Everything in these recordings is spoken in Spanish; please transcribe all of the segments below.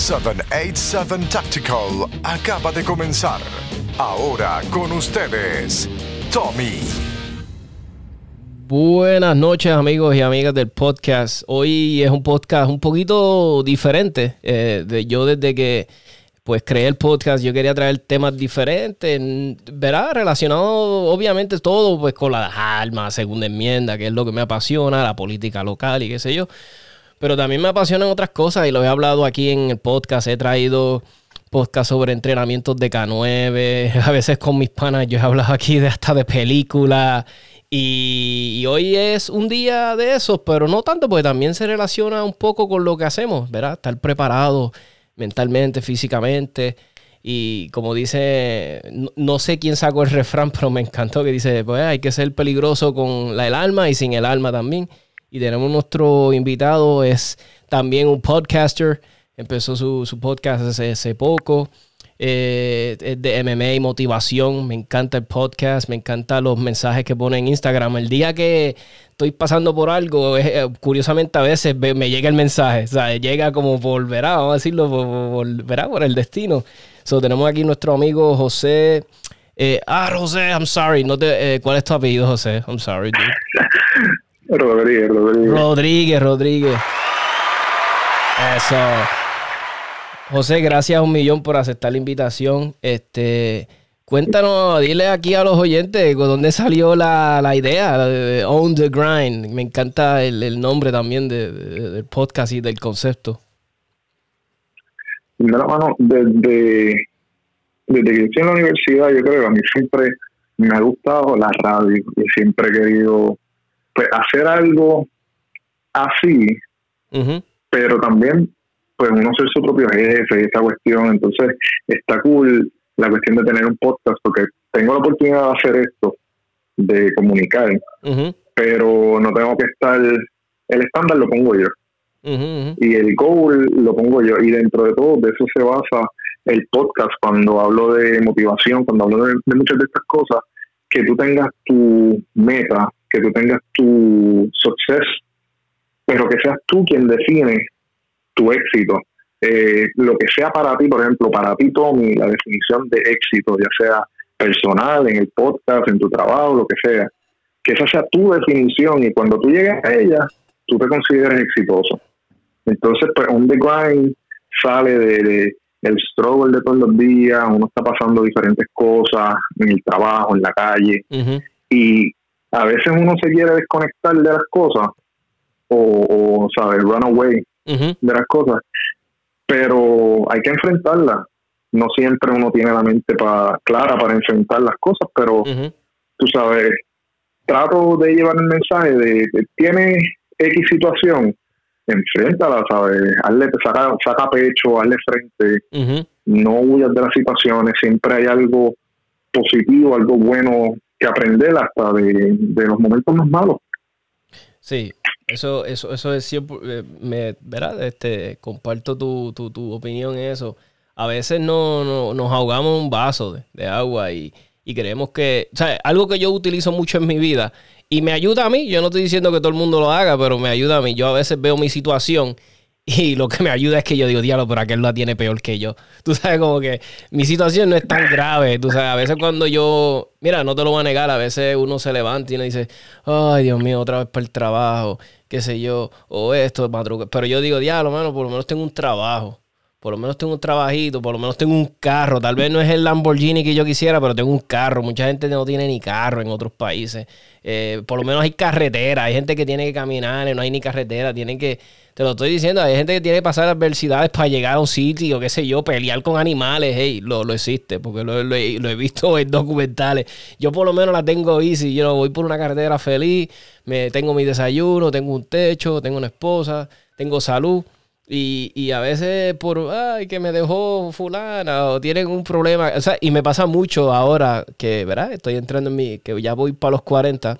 787 Tactical acaba de comenzar. Ahora con ustedes, Tommy. Buenas noches amigos y amigas del podcast. Hoy es un podcast un poquito diferente. Eh, de, yo desde que pues creé el podcast, yo quería traer temas diferentes, verá, relacionado obviamente todo pues con las armas, segunda enmienda, que es lo que me apasiona, la política local y qué sé yo. Pero también me apasionan otras cosas y lo he hablado aquí en el podcast. He traído podcast sobre entrenamientos de K9. A veces con mis panas yo he hablado aquí de hasta de películas. Y, hoy es un día de esos, pero no tanto, porque también se relaciona un poco con lo que hacemos, ¿verdad? Estar preparado mentalmente, físicamente. Y como dice, no, sé quién sacó el refrán, pero me encantó que dice, pues hay que ser peligroso con el alma y sin el alma también. Y tenemos nuestro invitado, es también un podcaster. Empezó su, podcast hace, poco. Eh, es de MMA y motivación. Me encanta el podcast, me encantan los mensajes que pone en Instagram. El día que estoy pasando por algo, eh, curiosamente a veces me llega el mensaje. O sea, llega como por, verá, vamos a decirlo, por, por el destino. So, tenemos aquí nuestro amigo José. Eh, ah, José, I'm sorry. No te, ¿Cuál es tu apellido, José? I'm sorry, dude. Rodríguez, Rodríguez. Rodríguez, Rodríguez. Eso. José, gracias un millón por aceptar la invitación. Este, cuéntanos, dile aquí a los oyentes dónde salió la, idea de Own the Grind. Me encanta el, nombre también del podcast y del concepto. Mira, mano, desde, desde que estoy en la universidad, yo creo que a mí siempre me ha gustado la radio y siempre he querido pues, hacer algo así, pero también pues uno ser su propio jefe y esa cuestión, entonces está cool la cuestión de tener un podcast porque tengo la oportunidad de hacer esto, de comunicar, pero no tengo que estar, el estándar lo pongo yo. Y el goal lo pongo yo. Y dentro de todo, de eso se basa el podcast cuando hablo de motivación, cuando hablo de muchas de estas cosas, que tú tengas tu meta, que tú tengas tu success, pero que seas tú quien define tu éxito. Eh, lo que sea para ti, por ejemplo, para ti, Tommy, la definición de éxito, ya sea personal, en el podcast, en tu trabajo, lo que sea, que esa sea tu definición y cuando tú llegues a ella, tú te consideres exitoso. Entonces, pues, un The Grind sale de, el struggle de todos los días, uno está pasando diferentes cosas en el trabajo, en la calle, y a veces uno se quiere desconectar de las cosas o, o ¿sabes? Run away de las cosas, pero hay que enfrentarlas. No siempre uno tiene la mente para clara para enfrentar las cosas, pero tú sabes, trato de llevar el mensaje de que tiene X situación, enfréntala, ¿sabes? Hazle, saca, saca pecho, hazle frente, no huyas de las situaciones, siempre hay algo positivo, algo bueno que aprender hasta de, los momentos más malos. Sí, eso, eso, eso es siempre, eh, me, ¿verdad? Este, comparto tu, tu, tu opinión en eso. A veces no, nos ahogamos un vaso de, agua y, y, creemos que, o sea, algo que yo utilizo mucho en mi vida y me ayuda a mí, yo no estoy diciendo que todo el mundo lo haga, pero me ayuda a mí. Yo a veces veo mi situación y lo que me ayuda es que yo digo, diablo, pero aquel la tiene peor que yo. Tú sabes, como que mi situación no es tan grave. Tú sabes, a veces cuando yo, mira, no te lo voy a negar, a veces uno se levanta y uno dice, ay, Dios mío, otra vez para el trabajo, qué sé yo, o esto, madrugada. Pero yo digo, diablo, mano, por lo menos tengo un trabajo. Por lo menos tengo un trabajito, por lo menos tengo un carro. Tal vez no es el Lamborghini que yo quisiera, pero tengo un carro. Mucha gente no tiene ni carro en otros países. Eh, por lo menos hay carretera. Hay gente que tiene que caminar, no hay ni carretera. Tienen que te lo estoy diciendo, hay gente que tiene que pasar adversidades para llegar a un sitio, qué sé yo, pelear con animales, hey, lo, lo existe, porque lo, lo, he visto en documentales. Yo por lo menos la tengo easy, yo voy por una carretera feliz, me tengo mi desayuno, tengo un techo, tengo una esposa, tengo salud. Y, y, a veces por, ay, que me dejó fulana o tienen un problema. O sea, y me pasa mucho ahora que, ¿verdad? Estoy entrando en mi, que ya voy para los 40,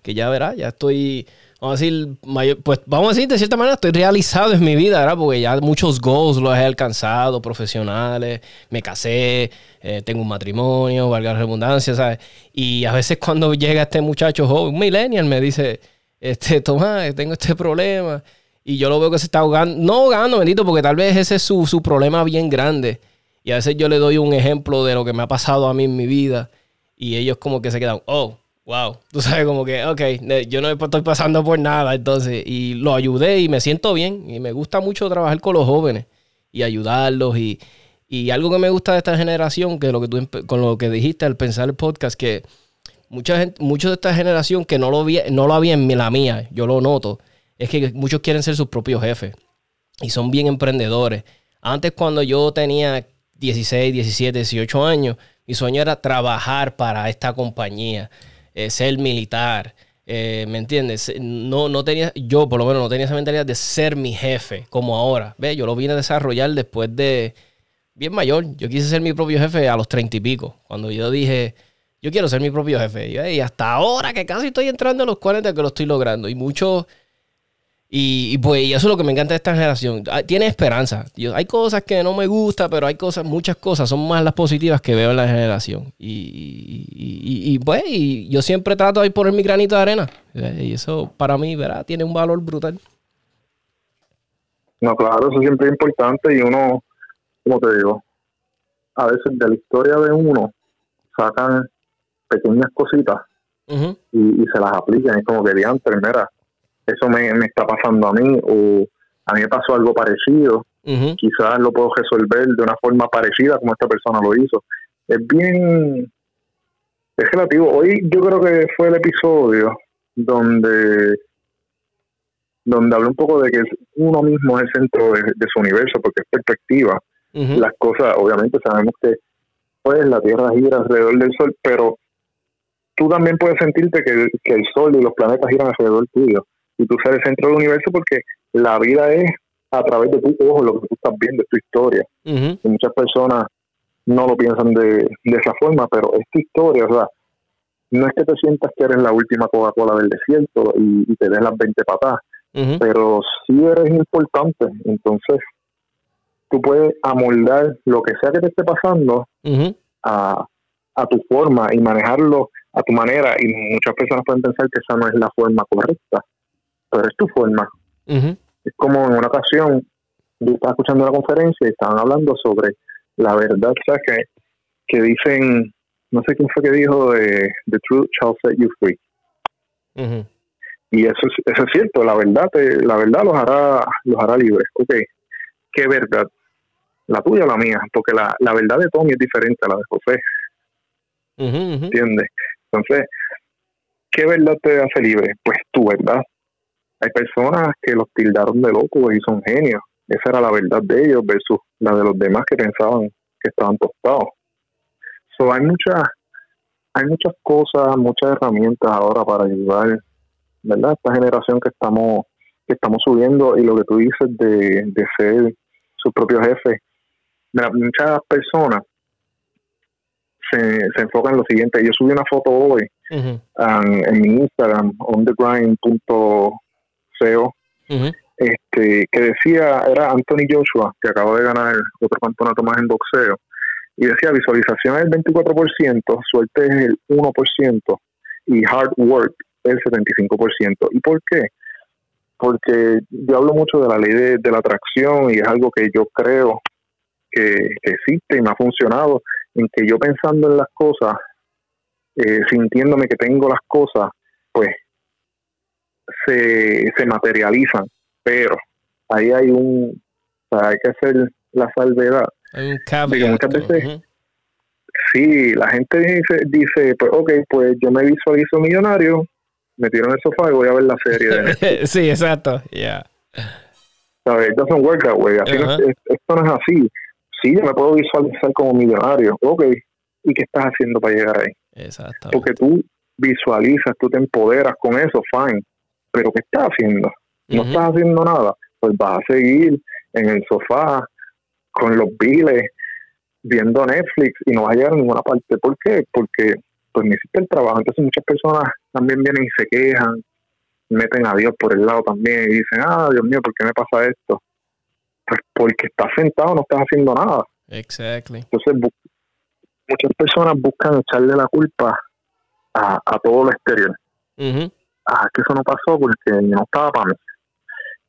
que ya, ¿verdad? Ya estoy vamos a decir, pues vamos a decir, de cierta manera estoy realizado en mi vida, ¿verdad? Porque ya muchos goals los he alcanzado, profesionales, me casé, eh, tengo un matrimonio, valga la redundancia, ¿sabes? Y a veces cuando llega este muchacho joven, un millennial, me dice, este, Tomás, tengo este problema. Y yo lo veo que se está ahogando, no ahogando, bendito, porque tal vez ese es su, su problema bien grande. Y a veces yo le doy un ejemplo de lo que me ha pasado a mí en mi vida. Y ellos como que se quedan, oh, wow. Tú sabes, como que, ok, yo no estoy pasando por nada. Entonces, y lo ayudé y me siento bien. Y me gusta mucho trabajar con los jóvenes y ayudarlos. Y, y algo que me gusta de esta generación, que lo que tú con lo que dijiste al pensar el podcast, que mucha gente, muchos de esta generación que no lo, vi, no lo había en la mía, yo lo noto, es que muchos quieren ser sus propios jefes y son bien emprendedores. Antes cuando yo tenía 16, 17, 18 años, mi sueño era trabajar para esta compañía, eh, ser militar. Eh, ¿Me entiendes? No, no tenía, yo por lo menos no tenía esa mentalidad de ser mi jefe como ahora. ¿Ve? Yo lo vine a desarrollar después de bien mayor. Yo quise ser mi propio jefe a los treinta y pico. Cuando yo dije, yo quiero ser mi propio jefe. Y, hasta ahora que casi estoy entrando a los 40 que lo estoy logrando. Y mucho... Y, pues eso es lo que me encanta de esta generación. Tiene esperanza. hay cosas que no me gustan, pero hay cosas, muchas cosas, son más las positivas que veo en la generación. Y, pues yo siempre trato de poner mi granito de arena. Y eso para mí, ¿verdad? Tiene un valor brutal. No, claro, eso siempre es importante y uno, como te digo, a veces de la historia de uno sacan pequeñas cositas y, se las aplican. Es como que diantre, mira, eso me, está pasando a mí o a mí me pasó algo parecido. Quizás lo puedo resolver de una forma parecida como esta persona lo hizo. Es bien, es relativo. Hoy yo creo que fue el episodio donde donde hablé un poco de que uno mismo es el centro de, su universo, porque es perspectiva. Las cosas, obviamente sabemos que pues la Tierra gira alrededor del Sol, pero tú también puedes sentirte que que el Sol y los planetas giran alrededor tuyo. Y tú eres el centro del universo porque la vida es a través de tu ojo lo que tú estás viendo, es tu historia. y muchas personas no lo piensan de, esa forma, pero es tu historia. O sea, no es que te sientas que eres la última Coca-Cola del desierto y, te des las 20 patadas, pero sí eres importante. Entonces, tú puedes amoldar lo que sea que te esté pasando a, a tu forma y manejarlo a tu manera y muchas personas pueden pensar que esa no es la forma correcta, pero es tu forma. Es como en una ocasión, yo estaba escuchando una conferencia y estaban hablando sobre la verdad, o sea, que, que dicen, no sé quién fue que dijo, de The truth shall set you free. Y eso, eso es cierto, la verdad la verdad los hará, los hará libres. Ok, ¿qué verdad? La tuya o la mía, porque la, la verdad de Tommy es diferente a la de José. ¿Entiendes? Entonces, ¿qué verdad te hace libre? Pues tu verdad. Hay personas que los tildaron de locos y son genios. Esa era la verdad de ellos versus la de los demás que pensaban que estaban tostados. So, hay muchas hay muchas cosas, muchas herramientas ahora para ayudar, ¿verdad? Esta generación que estamos que estamos subiendo y lo que tú dices de, de ser su propio jefe. muchas personas se, se enfoca en lo siguiente. Yo subí una foto hoy en mi Instagram, onthegrind.co, este, que decía, era Anthony Joshua, que acaba de ganar otro campeonato más en boxeo, y decía visualización es el 24%, suerte es el 1% y hard work es el 75%. ¿Y por qué? Porque yo hablo mucho de la ley de, la atracción y es algo que yo creo que, que existe y me ha funcionado en que yo pensando en las cosas, eh, sintiéndome que tengo las cosas, pues se, se materializan. Pero ahí hay un, o sea, hay que hacer la salvedad. Hay un muchas veces, sí, la gente dice, dice, pues ok, pues yo me visualizo millonario, me tiro en el sofá y voy a ver la serie de sí, exacto, ya. Yeah. ¿Sabes? It doesn't work that way. Así esto no es así sí, yo me puedo visualizar como millonario. Ok, ¿y qué estás haciendo para llegar ahí? Exacto. Porque tú visualizas, tú te empoderas con eso, fine. Pero ¿qué estás haciendo? No estás haciendo nada. Pues vas a seguir en el sofá con los biles, viendo Netflix y no vas a llegar a ninguna parte. ¿Por qué? Porque pues necesitas el trabajo. Entonces muchas personas también vienen y se quejan, meten a Dios por el lado también y dicen, ah, Dios mío, ¿por qué me pasa esto? Pues porque estás sentado, no estás haciendo nada. Exactly. Entonces, muchas personas buscan echarle la culpa a, a todo lo exterior. Ah, que eso no pasó porque no estaba para mí.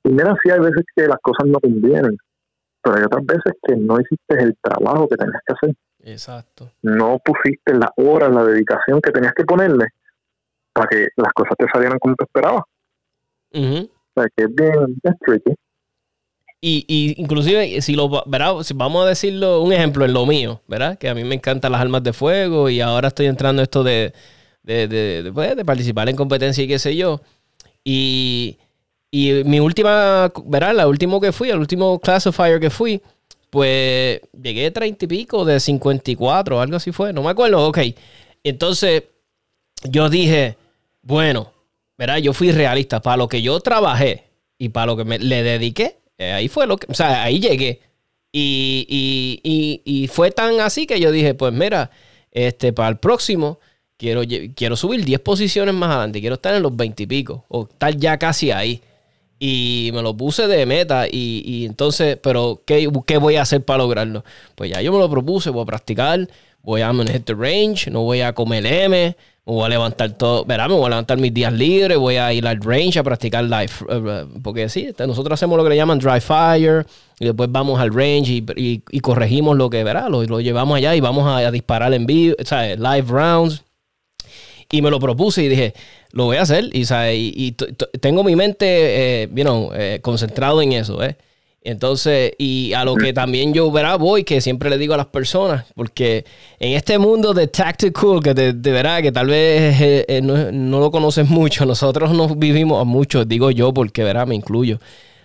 Y mira, sí hay veces que las cosas no convienen, pero hay otras veces que no hiciste el trabajo que tenías que hacer. Exacto. No pusiste las horas, la dedicación que tenías que ponerle para que las cosas te salieran como te esperabas. Ujú. O sea, que es bien es tricky. Y, y inclusive, si lo ¿verdad? Si vamos a decirlo, un ejemplo en lo mío, ¿verdad? Que a mí me encantan las armas de fuego y ahora estoy entrando en esto de, de, de, pues, de participar en competencia y qué sé yo. Y, y mi última, ¿verdad? La última que fui, el último classifier que fui, pues llegué a 30 y pico de 54, algo así fue, no me acuerdo, ok. Entonces yo dije, bueno, ¿verdad? Yo fui realista, para lo que yo trabajé y para lo que me, le dediqué, eh, ahí fue lo que, o sea, ahí llegué. Y, y, y, y fue tan así que yo dije, pues mira, este, para el próximo quiero, quiero subir 10 posiciones más adelante, quiero estar en los 20 y pico, o estar ya casi ahí. Y me lo puse de meta y, y entonces, pero ¿qué, ¿qué voy a hacer para lograrlo? Pues ya yo me lo propuse, voy a practicar, voy a hit the range, no voy a comer M, me voy a levantar todo, verá, me voy a levantar mis días libres, voy a ir al range a practicar live, eh, porque sí, este, nosotros hacemos lo que le llaman dry fire y después vamos al range y, y- y corregimos lo que, verá, lo, lo llevamos allá y vamos a, a disparar en vivo, o sea, live rounds. Y me lo propuse y dije, lo voy a hacer. Y, y, y tengo mi mente, eh, you know, eh, concentrado en eso, ¿eh? Entonces, y a lo que también yo verá voy, que siempre le digo a las personas, porque en este mundo de tactical, que de, de verdad que tal vez eh, eh, no, no lo conoces mucho, nosotros nos vivimos a muchos, digo yo porque verá, me incluyo.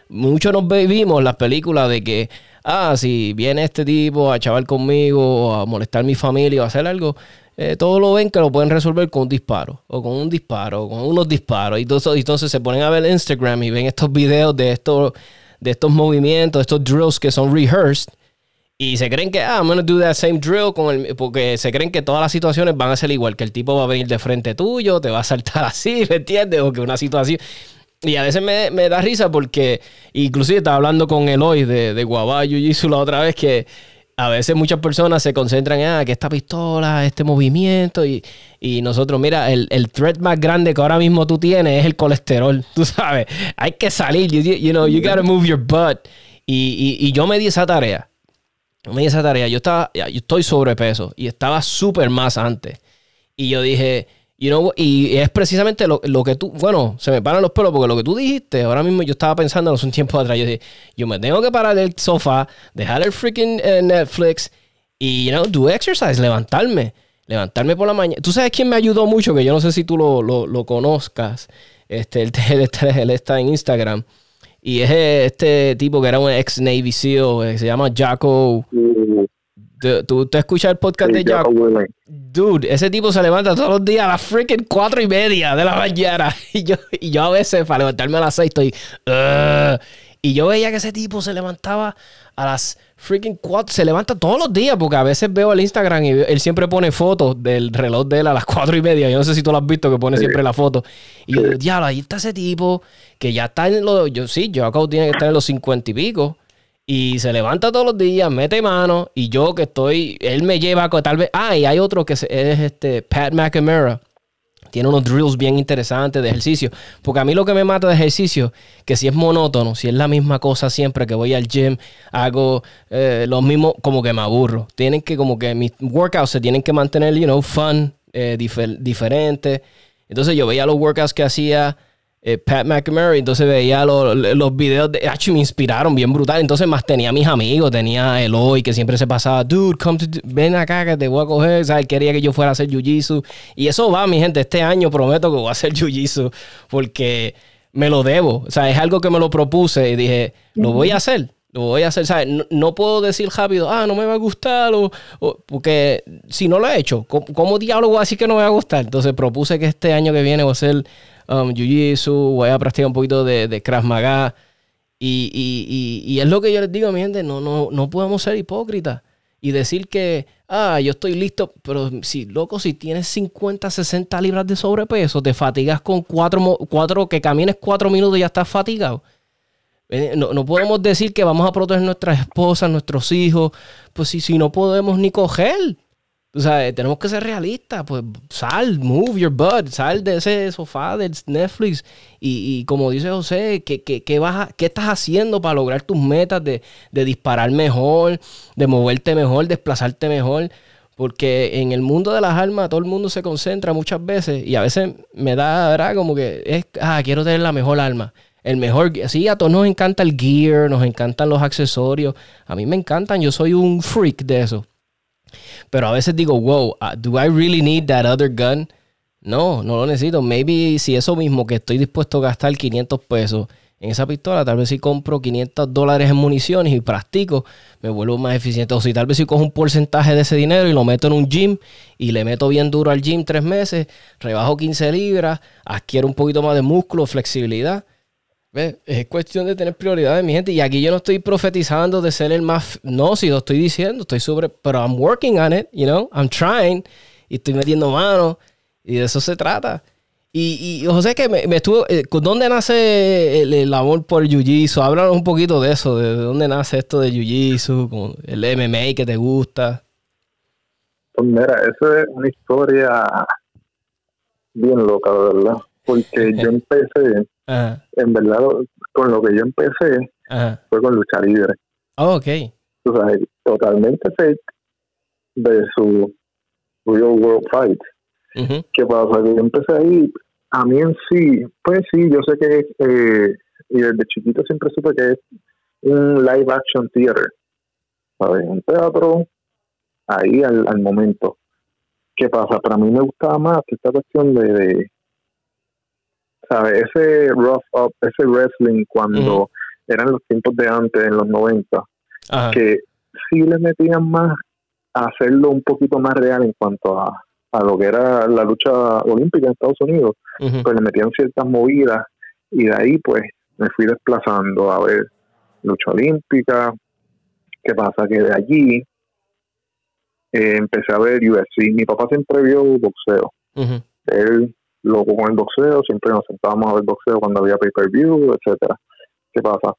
Muchos nos vivimos las películas de que, ah, si viene este tipo a chaval conmigo, o a molestar a mi familia o a hacer algo, eh, todo lo ven que lo pueden resolver con un disparo, o con un disparo, o con unos disparos. Y entonces, entonces se ponen a ver Instagram y ven estos videos de estos, de estos movimientos, estos drills que son rehearsed. Y se creen que, ah, I'm gonna do that same drill con el, porque se creen que todas las situaciones van a ser igual, que el tipo va a venir de frente tuyo, te va a saltar así, ¿me entiendes? O que una situación. Y a veces me, me da risa porque, inclusive estaba hablando con Eloy de, de Guabayo y la otra vez que a veces muchas personas se concentran en ah, que esta pistola, este movimiento y, nosotros, mira, el, el threat más grande que ahora mismo tú tienes es el colesterol, tú sabes, hay que salir, you, you know, you gotta move your butt. Y, y, y yo me di esa tarea, yo me di esa tarea, yo estaba, yo estoy sobrepeso y estaba súper más antes. Y yo dije, you know, y es precisamente lo, lo que tú, bueno, se me paran los pelos porque lo que tú dijiste, ahora mismo yo estaba pensando hace un tiempo atrás, yo dije, yo me tengo que parar del sofá, dejar el freaking eh, Netflix y, you know, do exercise, levantarme, levantarme por la mañana. ¿Tú sabes quién me ayudó mucho? Que yo no sé si tú lo, lo, lo conozcas, este, él, él está- él está en Instagram. Y es este tipo que era un ex Navy SEAL, eh, se llama Jacko. ¿Tú, tú, tú escuchas el podcast de Jacko? Dude, ese tipo se levanta todos los días a las freaking cuatro y media de la mañana. Y yo, y yo a veces, para levantarme a las seis, estoy. "Ugh". y yo veía que ese tipo se levantaba a las freaking cuatro. Se levanta todos los días, porque a veces veo el Instagram y él siempre pone fotos del reloj de él a las cuatro y media. Yo no sé si tú lo has visto, que pone siempre la foto. Y yo diablo, ahí está ese tipo que ya está en los. Yo sí, yo acabo tiene que estar en los cincuenta y pico. Y se levanta todos los días, mete mano. Y yo que estoy, él me lleva tal vez. Ah, y hay otro que es este Pat McNamara. Tiene unos drills bien interesantes de ejercicio. Porque a mí lo que me mata de ejercicio, que si es monótono, si es la misma cosa siempre que voy al gym, hago eh, lo mismo, como que me aburro. Tienen que, como que mis workouts se tienen que mantener, you know, fun, eh, difer- diferente. Entonces yo veía los workouts que hacía eh, Pat McMurray, entonces veía los, los videos de H me inspiraron bien brutal. Entonces más tenía a mis amigos, tenía a Eloy que siempre se pasaba, dude, come to, ven acá que te voy a coger, ¿sabes? Quería que yo fuera a hacer jiu-jitsu. Y eso va, mi gente, este año prometo que voy a hacer jiu-jitsu porque me lo debo. O sea, es algo que me lo propuse y dije, lo voy a hacer. Lo voy a hacer, ¿sabes? No, no puedo decir rápido, ah, no me va a gustar, o, o- porque si no lo he hecho, ¿cómo, cómo diablo voy a decir que no me va a gustar? Entonces propuse que este año que viene voy a hacer um, Jiu-Jitsu, voy a practicar un poquito de, de Krav Maga. Y, y, y, es lo que yo les digo a mi gente, no, no, no podemos ser hipócritas y decir que, ah, yo estoy listo, pero si, loco, si tienes 50, 60 libras de sobrepeso, te fatigas con cuatro, cuatro que camines cuatro minutos y ya estás fatigado. Eh, No, no podemos decir que vamos a proteger nuestras esposas, nuestros hijos, pues si, si no podemos ni coger. Tú sabes, tenemos que ser realistas, pues sal, move your butt, sal de ese sofá de Netflix y, como dice José, ¿qué, qué, vas ¿qué estás haciendo para lograr tus metas de, de disparar mejor, de moverte mejor, desplazarte mejor? Porque en el mundo de las armas todo el mundo se concentra muchas veces y a veces me da, ¿verdad? Como que es, ah, quiero tener la mejor arma. El mejor, sí, a todos nos encanta el gear, nos encantan los accesorios. A mí me encantan, yo soy un freak de eso. Pero a veces digo, wow, uh, do I really need that other gun? No, no lo necesito. Maybe si eso mismo que estoy dispuesto a gastar 500 pesos en esa pistola, tal vez si compro 500 dólares en municiones y practico, me vuelvo más eficiente. O si tal vez si cojo un porcentaje de ese dinero y lo meto en un gym y le meto bien duro al gym tres meses, rebajo 15 libras, adquiero un poquito más de músculo, flexibilidad es cuestión de tener prioridades, mi gente. Y aquí yo no estoy profetizando de ser el más. No, si lo estoy diciendo, estoy sobre. Pero I'm working on it, you know? I'm trying. Y estoy metiendo mano. Y de eso se trata. Y, y José, que me, me estuvo. Eh, ¿Dónde nace el, amor por Jiu-Jitsu? Háblanos un poquito de eso. De, dónde nace esto de Jiu-Jitsu, el MMA que te gusta. Pues mira, eso es una historia bien loca, ¿verdad? Porque yo empecé en verdad, con lo que yo empecé fue con lucha libre. Oh, ok. totalmente fake de su Real World Fight. ¿Qué pasa? Que yo empecé ahí, a mí en sí, pues sí, yo sé que, eh, y desde chiquito siempre supe que es un live action theater. ¿Sabes? Un teatro ahí al, al momento. ¿Qué pasa? Para mí me gustaba más esta cuestión de ese rough up, ese wrestling cuando eran los tiempos de antes, en los 90, que sí le metían más a hacerlo un poquito más real en cuanto a, a lo que era la lucha olímpica en Estados Unidos, pues le metían ciertas movidas y de ahí pues me fui desplazando a ver lucha olímpica. ¿Qué pasa? Que de allí eh, empecé a ver UFC. Mi papá siempre vio boxeo. Él Luego con el boxeo, siempre nos sentábamos a ver boxeo cuando había pay-per-view, etcétera. ¿Qué pasa?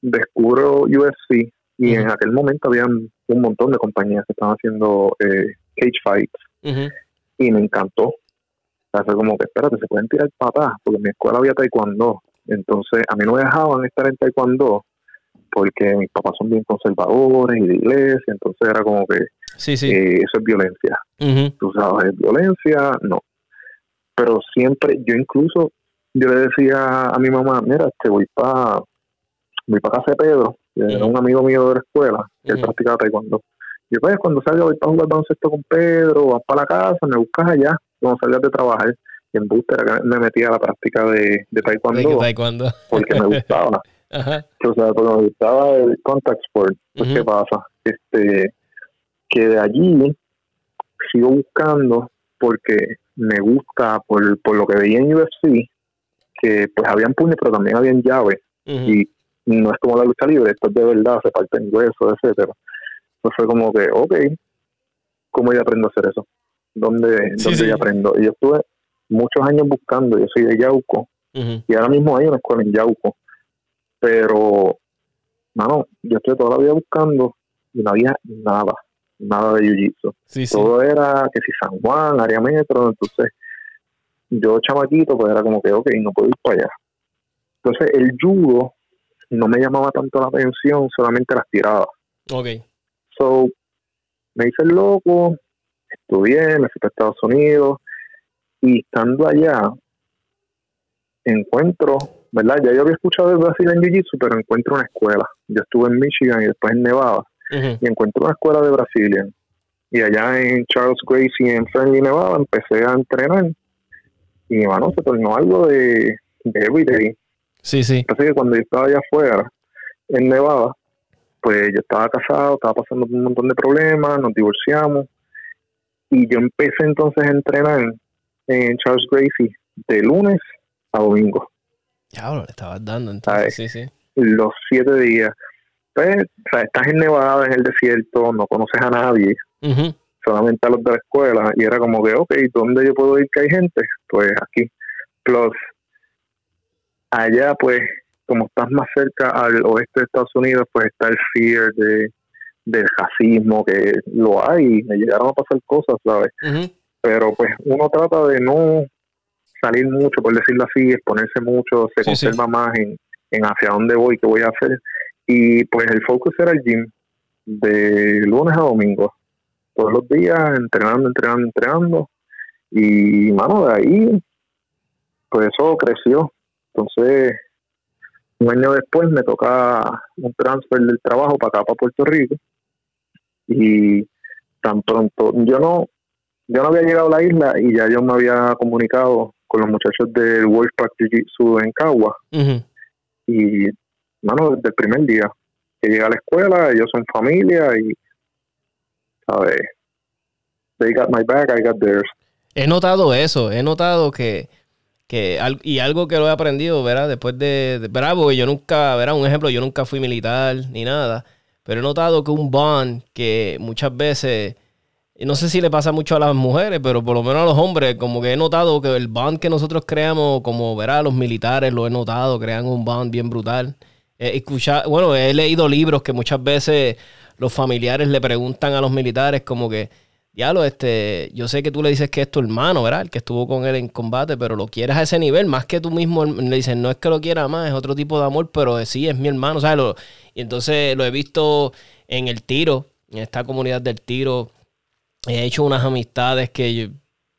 Descubro UFC y en aquel momento había un montón de compañías que estaban haciendo eh, cage fights y me encantó. Fue como que, espérate, se pueden tirar patas, porque en mi escuela había taekwondo. Entonces, a mí no me dejaban estar en taekwondo porque mis papás son bien conservadores y de iglesia, entonces era como que sí, sí. Eh, eso es violencia. Tú sabes, violencia, no pero siempre, yo incluso, yo le decía a mi mamá, mira, te voy para voy para casa de Pedro, era un amigo mío de la escuela, que él practicaba taekwondo. Y pues cuando salga voy para jugar baloncesto con Pedro, vas para la casa, me buscas allá, cuando salgas de trabajar. Y en Booster me metía a la práctica de, de taekwondo, porque me gustaba. Ajá. O sea, porque me gustaba el contact sport. Pues, ¿qué pasa? Este, que de allí sigo buscando porque me gusta por, por lo que veía en UFC, que pues habían puños, pero también habían llaves. Y no es como la lucha libre, esto es de verdad, se parten huesos, etcétera. Pues fue como que, ok, ¿cómo yo aprendo a hacer eso? ¿Dónde, dónde yo aprendo? Y yo estuve muchos años buscando, yo soy de Yauco, y ahora mismo hay una escuela en Yauco, pero, no, yo estoy toda la vida buscando y no había nada nada de jiu-jitsu. Todo era que si San Juan, área metro, entonces yo chamaquito pues era como que, ok, no puedo ir para allá. Entonces el judo no me llamaba tanto la atención, solamente las tiradas. Ok. So, me hice el loco, estudié, me fui a Estados Unidos y estando allá encuentro, ¿verdad? Ya yo había escuchado de Brasil en Jiu-Jitsu, pero encuentro una escuela. Yo estuve en Michigan y después en Nevada y encuentro una escuela de Brasilia. Y allá en Charles Gracie, en Fernley, Nevada, empecé a entrenar. Y mi hermano se tornó algo de, de everyday. Sí, sí. Así que cuando yo estaba allá afuera, en Nevada, pues yo estaba casado, estaba pasando por un montón de problemas, nos divorciamos. Y yo empecé entonces a entrenar en Charles Gracie de lunes a domingo. Ya, le estabas dando entonces, sí, sí. Los siete días pues, o sea, estás en Nevada, en el desierto, no conoces a nadie, solamente a los de la escuela, y era como que, ok, ¿dónde yo puedo ir que hay gente? Pues aquí. Plus, allá, pues, como estás más cerca al oeste de Estados Unidos, pues está el fear de, del racismo, que lo hay, me llegaron a pasar cosas, ¿sabes? Pero pues uno trata de no salir mucho, por decirlo así, exponerse mucho, se conserva más en, en hacia dónde voy, qué voy a hacer. Y pues el focus era el gym, de lunes a domingo, todos los días, entrenando, entrenando, entrenando. Y, mano, de ahí, pues eso creció. Entonces, un año después me toca un transfer del trabajo para acá, para Puerto Rico. Y tan pronto, yo no, yo no había llegado a la isla y ya yo me había comunicado con los muchachos del Wolfpack Jiu-Jitsu en Cagua. Y, mano, desde el primer día que llegué a la escuela, ellos son familia y, ¿sabes? They got my back, I got theirs. He notado eso, he notado que, que y algo que lo he aprendido, ¿verdad? Después de, de bravo, yo nunca, ¿verdad? Un ejemplo, yo nunca fui militar ni nada, pero he notado que un bond que muchas veces no sé si le pasa mucho a las mujeres, pero por lo menos a los hombres, como que he notado que el bond que nosotros creamos, como verá, los militares lo he notado, crean un bond bien brutal. Bueno, he leído libros que muchas veces los familiares le preguntan a los militares como que, diablo, este, yo sé que tú le dices que es tu hermano, ¿verdad? El que estuvo con él en combate, pero lo quieres a ese nivel, más que tú mismo le dices, no es que lo quiera más, es otro tipo de amor, pero sí, es mi hermano, ¿sabes? y entonces lo he visto en el tiro, en esta comunidad del tiro he hecho unas amistades que,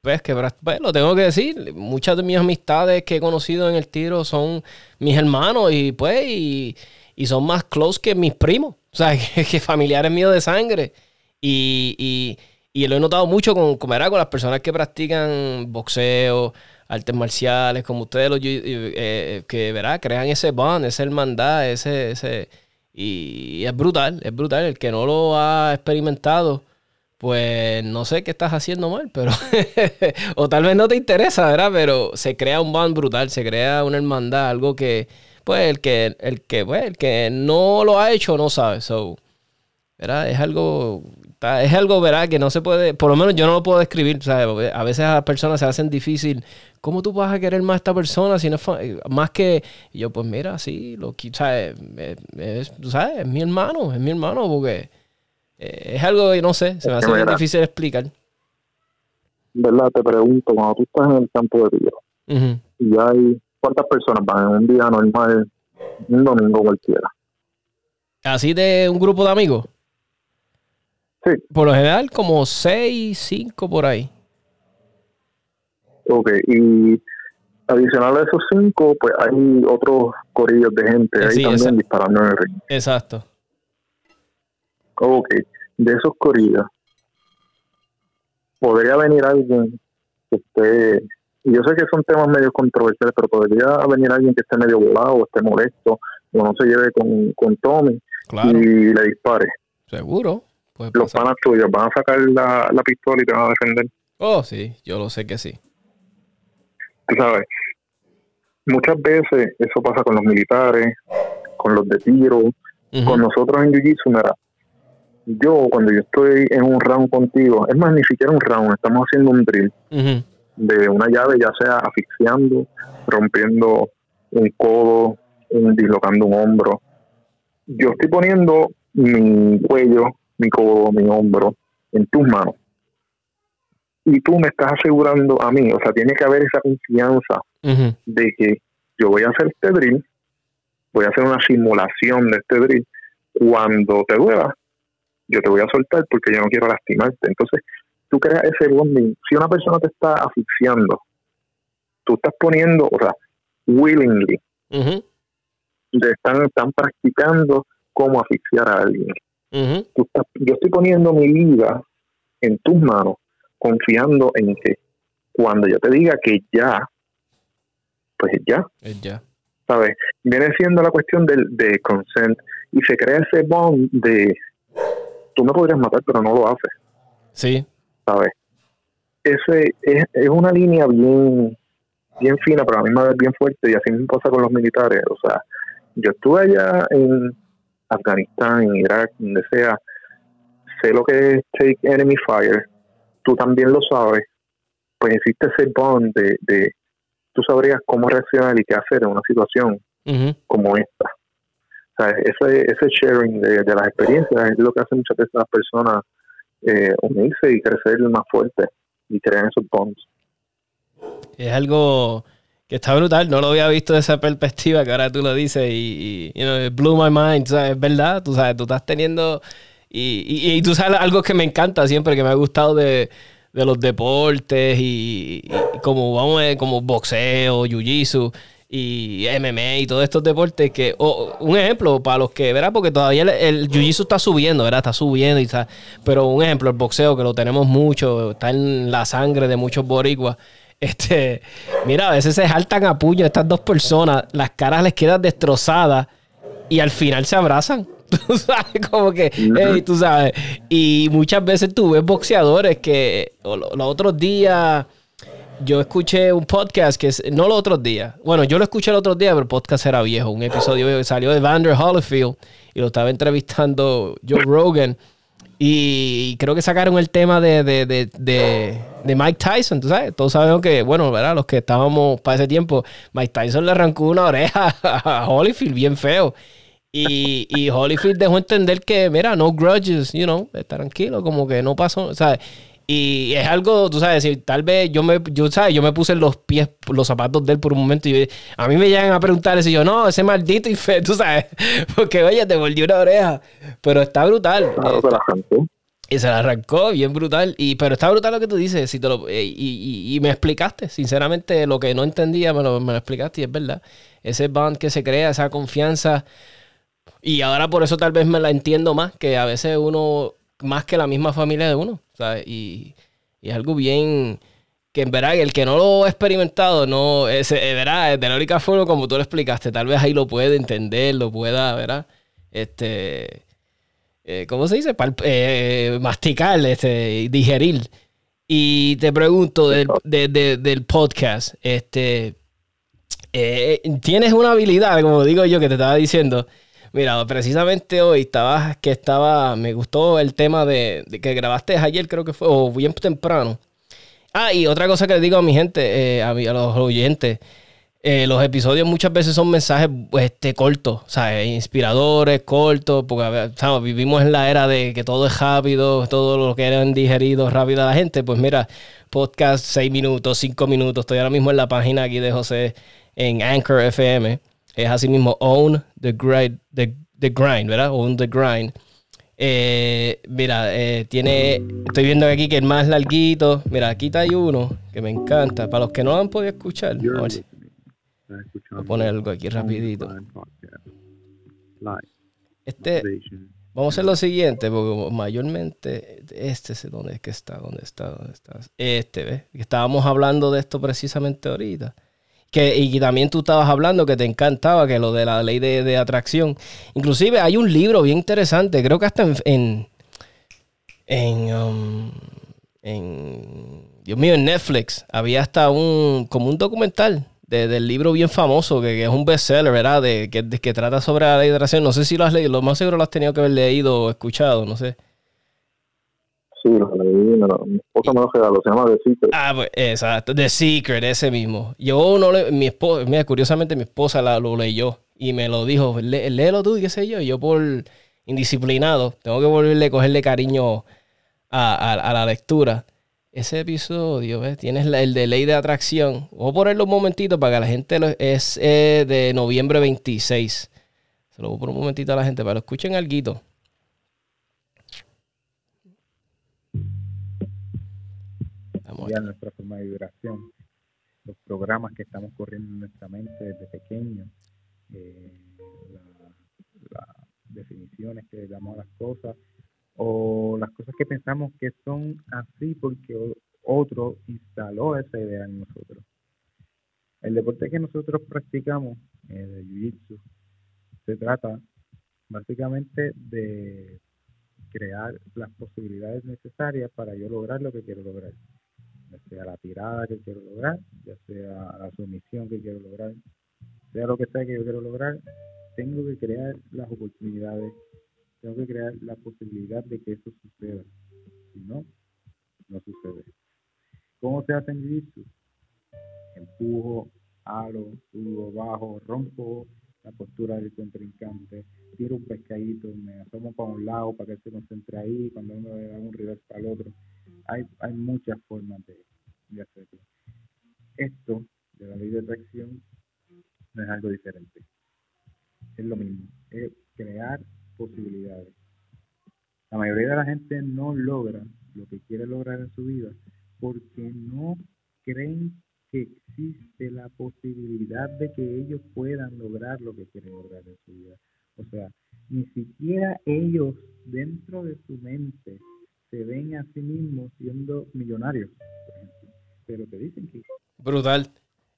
pues, que pues, lo tengo que decir, muchas de mis amistades que he conocido en el tiro son mis hermanos y pues, y, son más close que mis primos, o sea, que, familiares míos de sangre. Y, y, lo he notado mucho con, con, con las personas que practican boxeo, artes marciales, como ustedes, los, eh, eh, que verá, crean ese bond, esa hermandad, ese, ese, y es brutal, es brutal. El que no lo ha experimentado, pues no sé qué estás haciendo mal, pero o tal vez no te interesa, ¿verdad? Pero se crea un band brutal, se crea una hermandad, algo que pues el que el que pues, el que no lo ha hecho no sabe, so, ¿verdad? Es algo es algo, ¿verdad? Que no se puede, por lo menos yo no lo puedo describir, ¿sabes? A veces a las personas se hacen difícil, ¿cómo tú vas a querer más a esta persona si no es más que yo pues mira, sí, lo ¿sabes? Es, ¿sabes? Es mi hermano, es mi hermano porque eh, es algo que no sé, se me hace muy difícil explicar. ¿Verdad? Te pregunto, cuando tú estás en el campo de tiro y hay cuántas personas van en un día normal, un domingo cualquiera. ¿Así de un grupo de amigos? Sí. Por lo general, como seis, cinco por ahí. Ok, y adicional a esos cinco, pues hay otros corillos de gente ahí también disparando en el ring. Exacto. Ok, de esos corridos, podría venir alguien que esté, y yo sé que son temas medio controversiales, pero podría venir alguien que esté medio volado, o esté molesto, o no se lleve con, con Tommy y le dispare. Seguro. Los panas tuyos van a sacar la, la pistola y te van a defender. Oh, sí, yo lo sé que sí. Tú sabes, muchas veces eso pasa con los militares, con los de tiro, con nosotros en Jiu-Jitsu, yo cuando yo estoy en un round contigo, es más, ni siquiera un round, estamos haciendo un drill de una llave, ya sea asfixiando, rompiendo un codo, un, dislocando un hombro. Yo estoy poniendo mi cuello, mi codo, mi hombro en tus manos. Y tú me estás asegurando a mí, o sea, tiene que haber esa confianza de que yo voy a hacer este drill, voy a hacer una simulación de este drill. Cuando te duela, yo te voy a soltar porque yo no quiero lastimarte. Entonces, tú creas ese bonding. Si una persona te está asfixiando, tú estás poniendo, o sea, willingly, están, están practicando cómo asfixiar a alguien. yo estoy poniendo mi vida en tus manos, confiando en que cuando yo te diga que ya, pues ya. Es ya. ¿Sabes? Viene siendo la cuestión del de consent y se crea ese bond de tú me podrías matar, pero no lo haces. Sí. ¿Sabes? Ese es, es una línea bien bien fina, pero a mí me vez bien fuerte y así me pasa con los militares. O sea, yo estuve allá en Afganistán, en Irak, donde sea, sé lo que es take enemy fire, tú también lo sabes, pues existe ese bond de, de tú sabrías cómo reaccionar y qué hacer en una situación como esta. O sea, ese, ese sharing de, de las experiencias es lo que hace muchas veces a las personas eh, unirse y crecer más fuerte y crear esos bonds. Es algo que está brutal, no lo había visto de esa perspectiva que ahora tú lo dices y, y you know, it blew my mind, es verdad, tú sabes, tú estás teniendo, y, y, y, tú sabes algo que me encanta siempre, que me ha gustado de, de los deportes y, como vamos como boxeo, jiu-jitsu y MMA y todos estos deportes que o, un ejemplo para los que verá porque todavía el, el jiu-jitsu está subiendo verdad está subiendo y está, pero un ejemplo el boxeo que lo tenemos mucho está en la sangre de muchos boricuas. Este mira a veces se saltan a puño estas dos personas las caras les quedan destrozadas y al final se abrazan. Tú sabes, como que, hey, tú sabes. Y muchas veces tú ves boxeadores que los otros días yo escuché un podcast que es, no los otros días, bueno, yo lo escuché el otro día, pero el podcast era viejo, un episodio que salió de Vander Holyfield y lo estaba entrevistando Joe Rogan. Y creo que sacaron el tema de, de, de, de, de Mike Tyson, tú sabes. Todos sabemos que, bueno, ¿verdad? Los que estábamos para ese tiempo, Mike Tyson le arrancó una oreja a Holyfield bien feo. Y, y Holyfield dejó entender que, mira, no grudges, you know, tranquilo, como que no pasó, ¿sabes? Y es algo, tú sabes, si tal vez yo me, yo, ¿sabes? Yo me puse los pies, los zapatos de él por un momento y a mí me llegan a preguntar eso y yo, no, ese maldito y fe, tú sabes, porque oye, te volvió una oreja, pero está brutal. Claro, se la arrancó. Y se la arrancó, bien brutal. Y, pero está brutal lo que tú dices. Si te lo, y, y, y, me explicaste, sinceramente, lo que no entendía, me lo, me lo explicaste y es verdad. Ese bond que se crea, esa confianza. Y ahora por eso tal vez me la entiendo más, que a veces uno, más que la misma familia de uno, ¿sabes? Y, y es algo bien, que en verdad el que no lo ha experimentado, no, es, es verdad, de la única forma como tú lo explicaste, tal vez ahí lo puede entender, lo pueda, ¿verdad? Este, eh, ¿cómo se dice? Palp eh, masticar, este, digerir. Y te pregunto del, de, de, del podcast, este, eh, tienes una habilidad, como digo yo, que te estaba diciendo, Mira, precisamente hoy estaba, que estaba, me gustó el tema de, que grabaste ayer, creo que fue, o bien temprano. Ah, y otra cosa que le digo a mi gente, eh, a, los oyentes, eh, los episodios muchas veces son mensajes este, cortos, o sea, inspiradores, cortos, porque ¿sabes? vivimos en la era de que todo es rápido, todo lo que eran digeridos rápido a la gente, pues mira, podcast 6 minutos, 5 minutos, estoy ahora mismo en la página aquí de José en Anchor FM es así mismo Own the Grind, the, the grind ¿verdad? Own the Grind. Eh, mira, eh, tiene, estoy viendo aquí que el más larguito, mira, aquí está hay uno que me encanta, para los que no lo han podido escuchar, a ver si, voy a poner algo aquí rapidito. Este, vamos a hacer lo siguiente, porque mayormente, este es donde es que está, dónde está, dónde está, este, ¿ves? Estábamos hablando de esto precisamente ahorita. Que, y también tú estabas hablando que te encantaba, que lo de la ley de, de atracción. Inclusive hay un libro bien interesante, creo que hasta en, en, en, um, en Dios mío, en Netflix había hasta un, como un documental de, del libro bien famoso, que, que, es un bestseller, ¿verdad? De, que, de, que trata sobre la ley de atracción. No sé si lo has leído, lo más seguro lo has tenido que haber leído o escuchado, no sé. Sí, lo leí, mi esposa lo se llama The Secret. Ah, pues, exacto, The Secret, ese mismo. Yo no le, mi esposa, mira, curiosamente mi esposa la, lo leyó y me lo dijo, Lé, léelo tú, qué sé yo, y yo por indisciplinado, tengo que volverle a cogerle cariño a, a, la lectura. Ese episodio, ¿ves? Tienes el de ley de atracción. Voy a ponerlo un momentito para que la gente lo, es de noviembre 26. Se lo voy a poner un momentito a la gente para que lo escuchen algo. Nuestra forma de vibración, los programas que estamos corriendo en nuestra mente desde pequeños, eh, las la definiciones que le damos a las cosas o las cosas que pensamos que son así porque otro instaló esa idea en nosotros. El deporte que nosotros practicamos, eh, de Jiu-Jitsu, se trata básicamente de crear las posibilidades necesarias para yo lograr lo que quiero lograr ya sea la tirada que quiero lograr, ya sea la sumisión que quiero lograr, sea lo que sea que yo quiero lograr, tengo que crear las oportunidades, tengo que crear la posibilidad de que eso suceda. Si no, no sucede. ¿Cómo se hace en Jiu-Jitsu? Empujo, halo, subo, bajo, rompo la postura del contrincante, tiro un pescadito, me asomo para un lado para que se concentre ahí, cuando uno le da un rival para el otro. Hay, hay muchas formas de, de hacerlo. Esto de la ley de atracción no es algo diferente. Es lo mismo, es crear posibilidades. La mayoría de la gente no logra lo que quiere lograr en su vida porque no creen que existe la posibilidad de que ellos puedan lograr lo que quieren lograr en su vida. O sea, ni siquiera ellos dentro de su mente se ven a sí mismos siendo millonarios. Pero te dicen que... Brutal.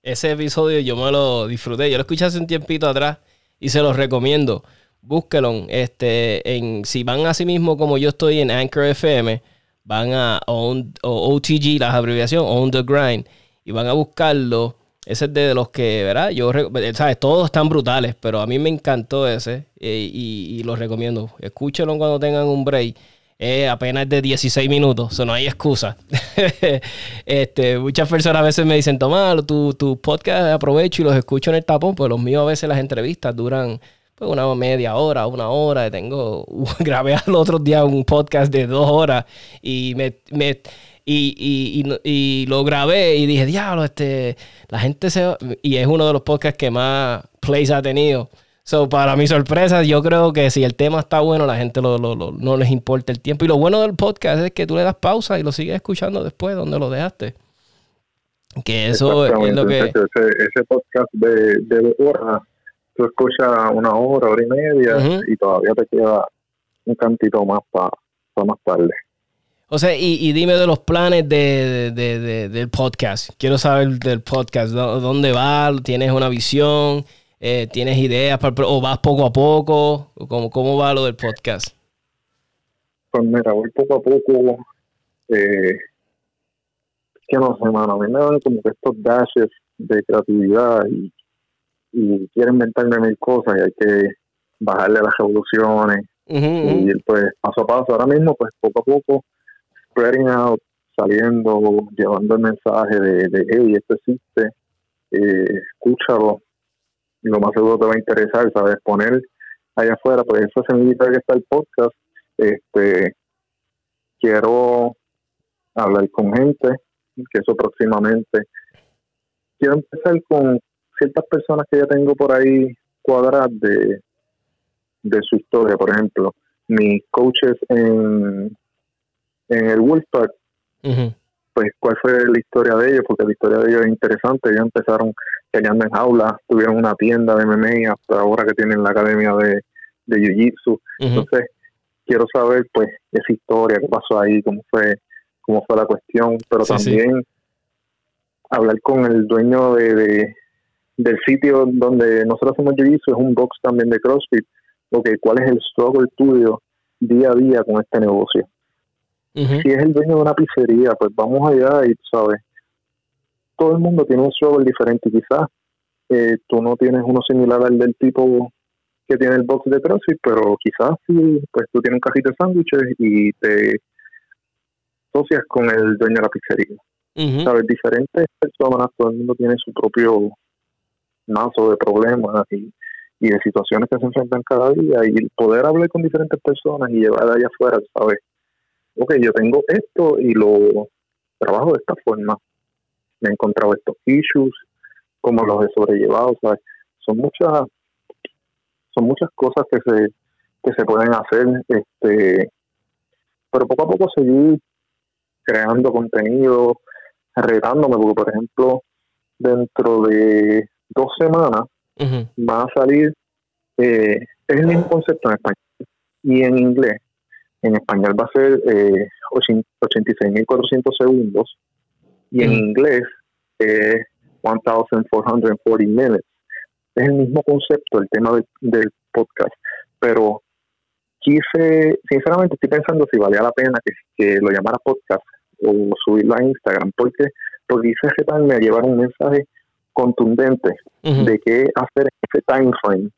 Ese episodio yo me lo disfruté. Yo lo escuché hace un tiempito atrás y se los recomiendo. Búsquelo. Este, en, si van a sí mismo como yo estoy en Anchor FM, van a OTG, las abreviaciones, On The Grind, y van a buscarlo. Ese es de los que, ¿verdad? Yo, ¿sabes? Todos están brutales, pero a mí me encantó ese eh, y, y, lo recomiendo. Escúchenlo cuando tengan un break. Eh, apenas de 16 minutos, eso no hay excusa. este, muchas personas a veces me dicen, toma, tu, tu podcast aprovecho y los escucho en el tapón, pues los míos a veces las entrevistas duran pues, una media hora, una hora. Tengo, grabé al otro día un podcast de dos horas y me, me y, y, y, lo grabé y dije, diablo, este, la gente se... Y es uno de los podcasts que más plays ha tenido. So, para mi sorpresa, yo creo que si el tema está bueno, la gente lo, lo, no les importa el tiempo. Y lo bueno del podcast es que tú le das pausa y lo sigues escuchando después donde lo dejaste. Que eso es lo que... Ese, podcast de, de horas, tú escuchas una hora, hora y media y todavía te queda un cantito más para más tarde. O sea, y, y, dime de los planes de, de, de, del podcast. Quiero saber del podcast. ¿Dónde va? ¿Tienes una visión? Eh, ¿Tienes ideas o vas poco a poco? ¿Cómo, ¿Cómo va lo del podcast? Pues mira, voy poco a poco. Eh, que no sé, mano, a mí me dan como que estos dashes de creatividad y, y quiero inventarme mil cosas y hay que bajarle las revoluciones y pues paso a paso. Ahora mismo, pues poco a poco, spreading out, saliendo, llevando el mensaje de, de hey, esto existe, eh, escúchalo, lo más seguro te va a interesar, ¿sabes? Poner allá afuera, pues esa semillita que está el podcast, este, quiero hablar con gente, que eso próximamente. Quiero empezar con ciertas personas que ya tengo por ahí cuadradas de, de su historia, por ejemplo, mis coaches en, en el Wolfpack, pues cuál fue la historia de ellos, porque la historia de ellos es interesante, ellos empezaron peleando en jaula, tuvieron una tienda de MMA hasta ahora que tienen la academia de, de Jiu-Jitsu. Entonces, quiero saber pues esa historia, qué pasó ahí, cómo fue, cómo fue la cuestión, pero también hablar con el dueño de, del sitio donde nosotros hacemos Jiu-Jitsu, es un box también de CrossFit, porque cuál es el struggle tuyo día a día con este negocio. Si es el dueño de una pizzería, pues vamos allá y, ¿sabes? todo el mundo tiene un struggle diferente. Quizás eh, tú no tienes uno similar al del tipo que tiene el box de CrossFit, pero quizás sí, pues tú tienes un cajito de sándwiches y te asocias con el dueño de la pizzería. ¿Sabes? Diferentes personas, todo el mundo tiene su propio mazo de problemas y, y de situaciones que se enfrentan cada día y poder hablar con diferentes personas y llevar allá afuera, ¿sabes? Ok, yo tengo esto y lo trabajo de esta forma me he encontrado estos issues, como los he sobrellevado, ¿sabes? Son muchas, son muchas cosas que se, que se pueden hacer, este, pero poco a poco seguir creando contenido, retándome, porque por ejemplo, dentro de dos semanas va a salir, eh, es el mismo concepto en español y en inglés. En español va a ser eh, 86.400 segundos y en inglés es 1440 minutes. Es el mismo concepto, el tema del, podcast, pero quise, sinceramente estoy pensando si valía la pena que, lo llamara podcast o subirlo a Instagram, porque, porque quise retarme a llevar un mensaje contundente de qué hacer en ese time frame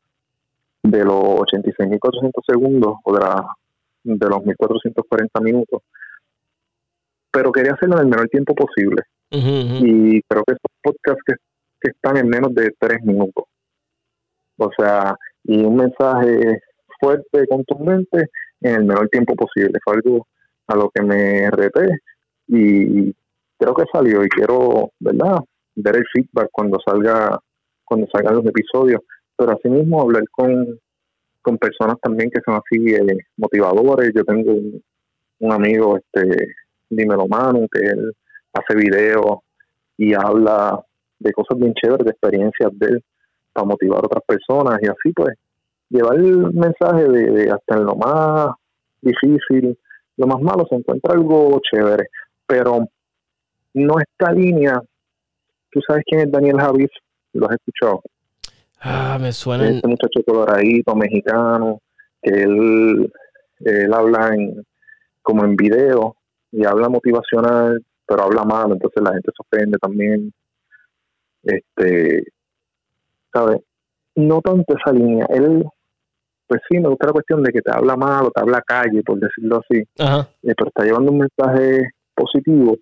de los 86.400 segundos o de, de los 1.440 minutos pero quería hacerlo en el menor tiempo posible. Y creo que estos podcasts que, están en menos de tres minutos. O sea, y un mensaje fuerte, contundente, en el menor tiempo posible. Fue algo a lo que me reté y creo que salió y quiero, ¿verdad? Ver el feedback cuando salga, cuando salgan los episodios, pero asimismo hablar con, con personas también que son así eh, motivadores. Yo tengo un, amigo, este, Dímelo Manu, que él hace videos y habla de cosas bien chéveres, de experiencias de él, para motivar a otras personas y así pues llevar el mensaje de, hasta en lo más difícil, lo más malo, se encuentra algo chévere, pero no esta línea. ¿Tú sabes quién es Daniel Javis? ¿Lo has escuchado? Ah, me suena. Este muchacho coloradito, mexicano, que él, él habla en, como en video y habla motivacional, pero habla mal, entonces la gente se ofende también. Este, ¿sabes? No tanto esa línea. Él, pues sí, me gusta la cuestión de que te habla mal o te habla calle, por decirlo así, eh, pero está llevando un mensaje positivo.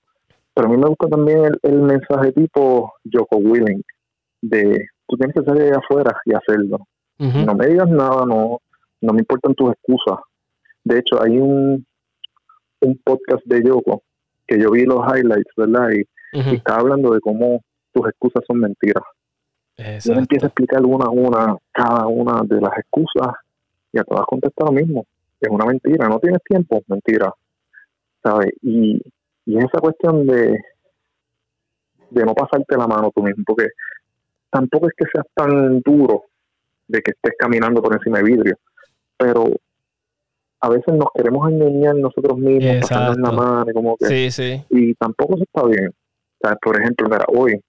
Pero a mí me gusta también el, mensaje tipo Joko Willing, de tú tienes que salir de afuera y hacerlo. No me digas nada, no, no me importan tus excusas. De hecho, hay un, un podcast de Yoko que yo vi los highlights, ¿verdad? Y, está hablando de cómo tus excusas son mentiras. Y él empieza a explicar una a una, cada una de las excusas y a todas contesta lo mismo. Es una mentira, no tienes tiempo, mentira. ¿Sabes? Y, y esa cuestión de, de no pasarte la mano tú mismo, porque tampoco es que seas tan duro de que estés caminando por encima de vidrio, pero a veces nos queremos engañar nosotros mismos, pasando la mano, como que, sí, sí. y tampoco se está bien. Por ejemplo, mira, hoy,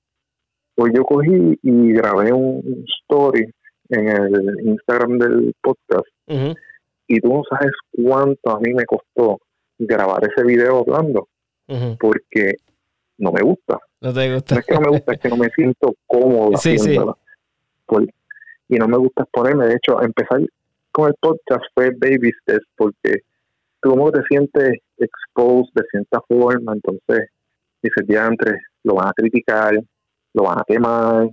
hoy yo cogí y grabé un story en el Instagram del podcast y tú no sabes cuánto a mí me costó grabar ese video hablando porque no me gusta. No te gusta. No es que no me gusta, es que no me siento cómodo sí, y no me gusta exponerme. De hecho, empezar con el podcast fue baby steps porque tú como te sientes exposed de cierta forma, entonces dices, ya entre, lo van a criticar, lo van a quemar,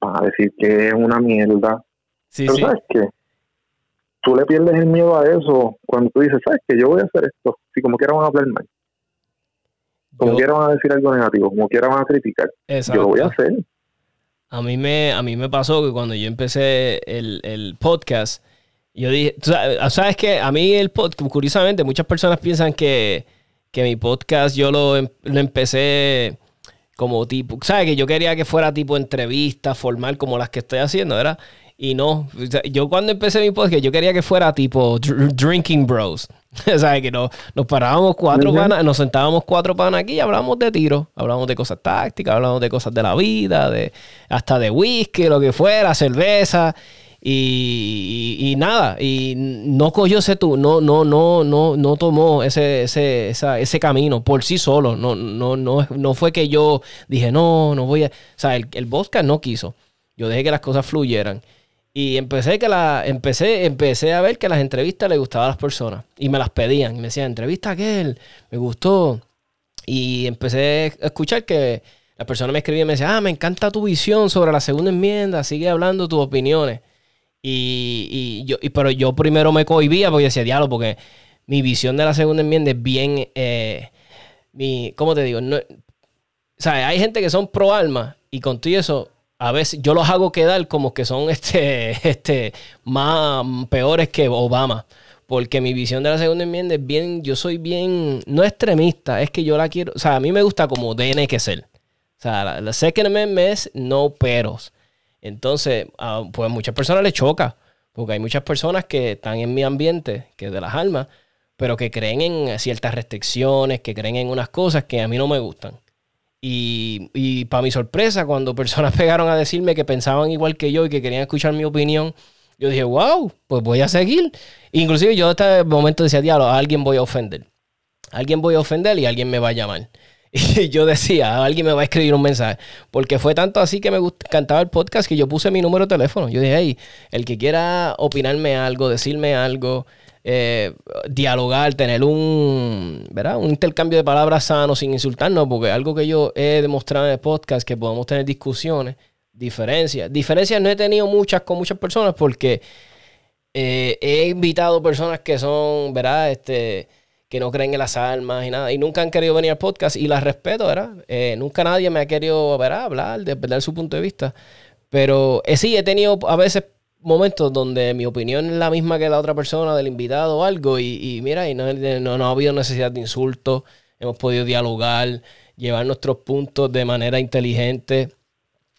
van a decir que es una mierda. Sí, Pero sabes qué? Tú le pierdes el miedo a eso cuando tú dices, ¿sabes qué? Yo voy a hacer esto. Si como quiera van a hablar mal. Como quiera van a decir algo negativo, como quiera van a criticar. Yo lo voy a hacer. A mí me, a mí me pasó que cuando yo empecé el, podcast, yo dije, ¿sabes qué? A mí el podcast, curiosamente, muchas personas piensan que, mi podcast yo lo, em, lo empecé como tipo, ¿sabes? Que yo quería que fuera tipo entrevista formal como las que estoy haciendo, ¿verdad? Y no, yo cuando empecé mi podcast, yo quería que fuera tipo Drinking Bros. o sea, que nos, nos parábamos cuatro panas, nos sentábamos cuatro panas aquí y hablábamos de tiro, hablábamos de cosas tácticas, hablábamos de cosas de la vida, de hasta de whisky, lo que fuera, cerveza. Y, nada, y no cogió ese tú, no, no, no, no, no tomó ese, ese, ese camino por sí solo. No, no, no, no fue que yo dije, no, no voy a. O sea, el, el no quiso. Yo dejé que las cosas fluyeran. Y empecé que la, empecé, empecé a ver que las entrevistas le gustaban a las personas. Y me las pedían. Y me decían, entrevista a aquel, me gustó. Y empecé a escuchar que la persona me escribía y me decía, ah, me encanta tu visión sobre la segunda enmienda, sigue hablando tus opiniones. Y, yo, pero yo primero me cohibía porque decía, diálogo, porque mi visión de la segunda enmienda es bien, eh, mi, ¿cómo te digo? No, o sea, hay gente que son pro alma y con todo eso, a veces yo los hago quedar como que son este, este, más peores que Obama. Porque mi visión de la segunda enmienda es bien, yo soy bien, no extremista, es que yo la quiero, o sea, a mí me gusta como tiene que ser. O sea, la, la second amendment es no peros. Entonces, pues a muchas personas les choca, porque hay muchas personas que están en mi ambiente, que es de las almas, pero que creen en ciertas restricciones, que creen en unas cosas que a mí no me gustan. Y, y para mi sorpresa, cuando personas pegaron a decirme que pensaban igual que yo y que querían escuchar mi opinión, yo dije, wow, pues voy a seguir. Inclusive yo hasta el momento decía, diablo, a alguien voy a ofender. Alguien voy a ofender y alguien me va a llamar. Y yo decía, alguien me va a escribir un mensaje. Porque fue tanto así que me encantaba el podcast que yo puse mi número de teléfono. Yo dije, hey, el que quiera opinarme algo, decirme algo, eh, dialogar, tener un, ¿verdad? un intercambio de palabras sano sin insultarnos, porque algo que yo he demostrado en el podcast que podemos tener discusiones diferencias. Diferencias no he tenido muchas con muchas personas porque eh, he invitado personas que son, ¿verdad? Este, que no creen en las almas y nada, y nunca han querido venir al podcast y las respeto, ¿verdad? Eh, nunca nadie me ha querido, ¿verdad? Hablar, de perder su punto de vista. Pero sí, he tenido a veces momentos donde mi opinión es la misma que la otra persona, del invitado o algo, y, mira, y no, no, ha habido necesidad de insultos, hemos podido dialogar, llevar nuestros puntos de manera inteligente.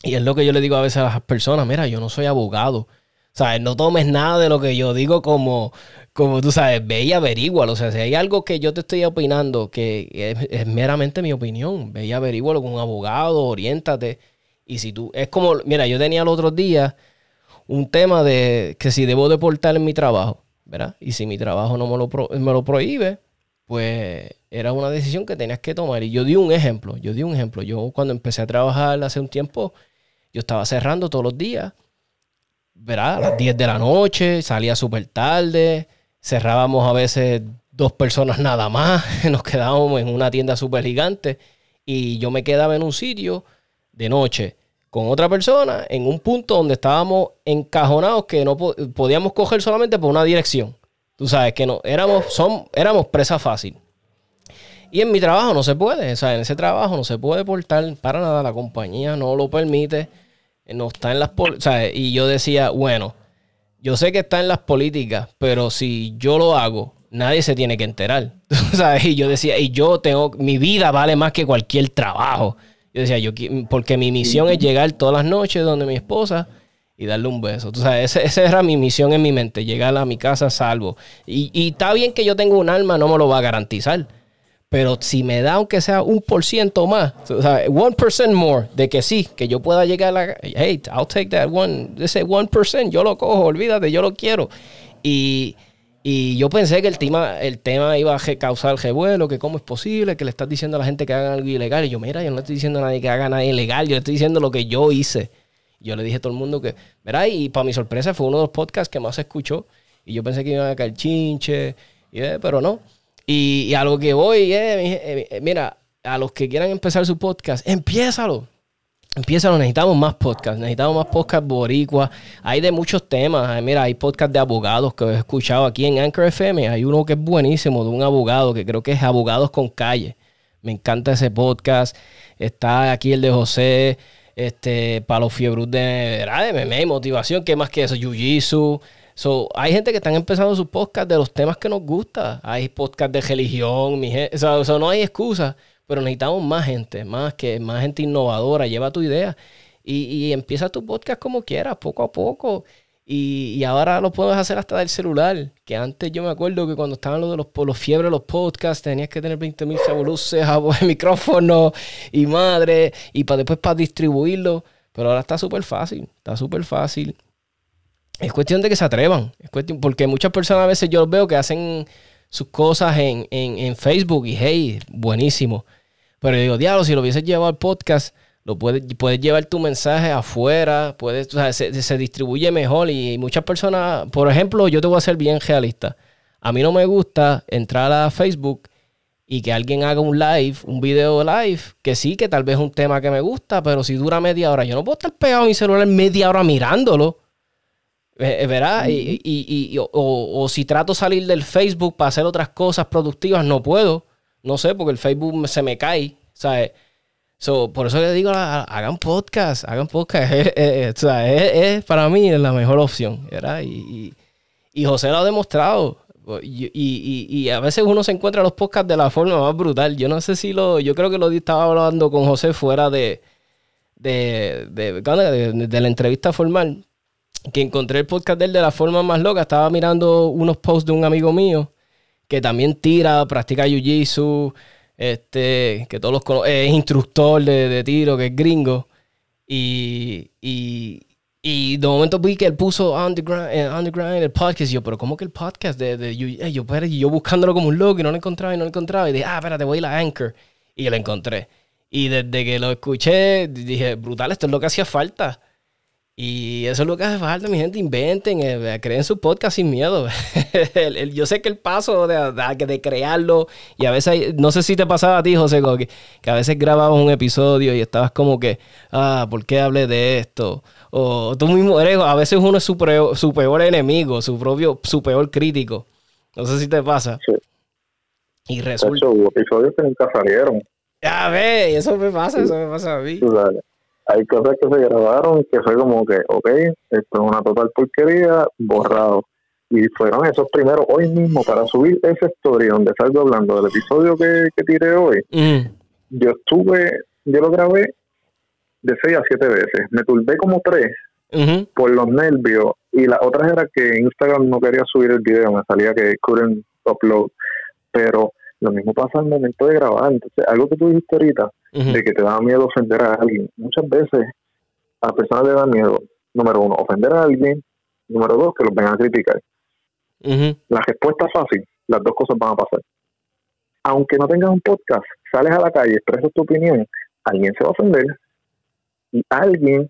Y es lo que yo le digo a veces a las personas, mira, yo no soy abogado. O sea, no tomes nada de lo que yo digo como, como tú sabes, ve y averígualo. O sea, si hay algo que yo te estoy opinando que es, meramente mi opinión, ve y averígualo con un abogado, oriéntate. Y si tú, es como, mira, yo tenía el otro día un tema de que si debo deportar en mi trabajo, ¿verdad? Y si mi trabajo no me lo, me lo prohíbe, pues era una decisión que tenías que tomar. Y yo di un ejemplo, yo di un ejemplo. Yo cuando empecé a trabajar hace un tiempo, yo estaba cerrando todos los días, ¿verdad? A las 10 de la noche, salía súper tarde, cerrábamos a veces dos personas nada más, nos quedábamos en una tienda súper gigante y yo me quedaba en un sitio de noche con otra persona en un punto donde estábamos encajonados que no podíamos coger solamente por una dirección. Tú sabes que no, éramos, son, éramos presa fácil. Y en mi trabajo no se puede, o sea, en ese trabajo no se puede portar para nada, la compañía no lo permite, no está en las... O y yo decía, bueno, yo sé que está en las políticas, pero si yo lo hago, nadie se tiene que enterar. ¿sabes? Y yo decía, y yo tengo, mi vida vale más que cualquier trabajo. Yo decía, yo, porque mi misión es llegar todas las noches donde mi esposa y darle un beso. Esa era mi misión en mi mente, llegar a mi casa salvo. Y, y está bien que yo tenga un alma, no me lo va a garantizar. Pero si me da, aunque sea un por ciento más, o sea, one percent more, de que sí, que yo pueda llegar a la. Hey, I'll take that one, ese one percent, yo lo cojo, olvídate, yo lo quiero. Y y yo pensé que el tema, el tema iba a causar revuelo, que cómo es posible, que le estás diciendo a la gente que hagan algo ilegal. Y yo, mira, yo no estoy diciendo a nadie que haga nada ilegal, yo le estoy diciendo lo que yo hice. Yo le dije a todo el mundo que, mira, y para mi sorpresa fue uno de los podcasts que más se escuchó. Y yo pensé que iba a caer chinche, y, eh, pero no. Y, a lo que voy, eh, eh, mira, a los que quieran empezar su podcast, empiézalo Empieza, necesitamos más podcasts, necesitamos más podcasts boricua. Hay de muchos temas. Mira, hay podcasts de abogados que he escuchado aquí en Anchor FM. Hay uno que es buenísimo de un abogado que creo que es Abogados con Calle. Me encanta ese podcast. Está aquí el de José, este, para los fiebros de, de MMA motivación. ¿Qué más que eso? Jiu-Jitsu. So, hay gente que están empezando sus podcasts de los temas que nos gusta. Hay podcasts de religión. Mi o sea, no hay excusa. Pero necesitamos más gente, más que más gente innovadora. Lleva tu idea y, empieza tu podcast como quieras, poco a poco. Y, ahora lo puedes hacer hasta del celular. Que antes yo me acuerdo que cuando estaban los de los, los fiebres, los podcasts, tenías que tener 20.000 mil revoluces, micrófono y madre, y para después para distribuirlo. Pero ahora está súper fácil, está súper fácil. Es cuestión de que se atrevan. Es cuestión, porque muchas personas a veces yo los veo que hacen sus cosas en, en, Facebook y hey, buenísimo. Pero digo, diablo, si lo hubieses llevado al podcast, lo puedes, puedes llevar tu mensaje afuera, puedes, se, distribuye mejor y muchas personas, por ejemplo, yo te voy a ser bien realista. A mí no me gusta entrar a Facebook y que alguien haga un live, un video live, que sí, que tal vez es un tema que me gusta, pero si dura media hora, yo no puedo estar pegado a mi celular media hora mirándolo. Eh, eh, ¿Verdad? y, y, o, o, si trato de salir del Facebook para hacer otras cosas productivas, no puedo. No sé, porque el Facebook se me cae. ¿Sabes? So, por eso le digo, hagan podcast, hagan podcast. o sea, es, para mí es la mejor opción. ¿verdad? Y, y, José lo ha demostrado. Y, y, a veces uno se encuentra los podcasts de la forma más brutal. Yo no sé si lo. Yo creo que lo estaba hablando con José fuera de, de, de, de la entrevista formal que encontré el podcast de él de la forma más loca. Estaba mirando unos posts de un amigo mío que también tira, practica jiu-jitsu, este, que todos los es instructor de, tiro, que es gringo. Y, y, de momento vi que él puso Underground, eh, underground el podcast. Y yo, pero ¿cómo que el podcast de, de yo, yo buscándolo como un loco y no lo encontraba y no lo encontraba. Y dije, ah, espérate, voy a ir a Anchor. Y lo encontré. Y desde que lo escuché, dije, brutal, esto es lo que hacía falta. Y eso es lo que hace falta, mi gente, inventen, eh, creen su podcast sin miedo. yo sé que el paso de, de, crearlo, y a veces, no sé si te pasaba a ti, José, que, que a veces grababas un episodio y estabas como que, ah, ¿por qué hablé de esto? O tú mismo eres, a veces uno es su, su peor enemigo, su propio, su peor crítico. No sé si te pasa. Sí. Y resulta... hubo episodios que nunca salieron. Ya ve, eso me pasa, eso me pasa a mí hay cosas que se grabaron que fue como que, ok, esto es una total porquería, borrado. Y fueron esos primeros hoy mismo para subir esa story donde salgo hablando del episodio que, que tiré hoy. Yo estuve, yo lo grabé de seis a siete veces. Me turbé como tres por los nervios. Y la otra era que Instagram no quería subir el video, me salía que couldn't upload. Pero lo mismo pasa al momento de grabar. Entonces, algo que tú dijiste ahorita, de que te da miedo ofender a alguien. Muchas veces a las personas le da miedo, número uno, ofender a alguien, número dos, que los vengan a criticar. La respuesta es fácil, las dos cosas van a pasar. Aunque no tengas un podcast, sales a la calle, expresas tu opinión, alguien se va a ofender y alguien,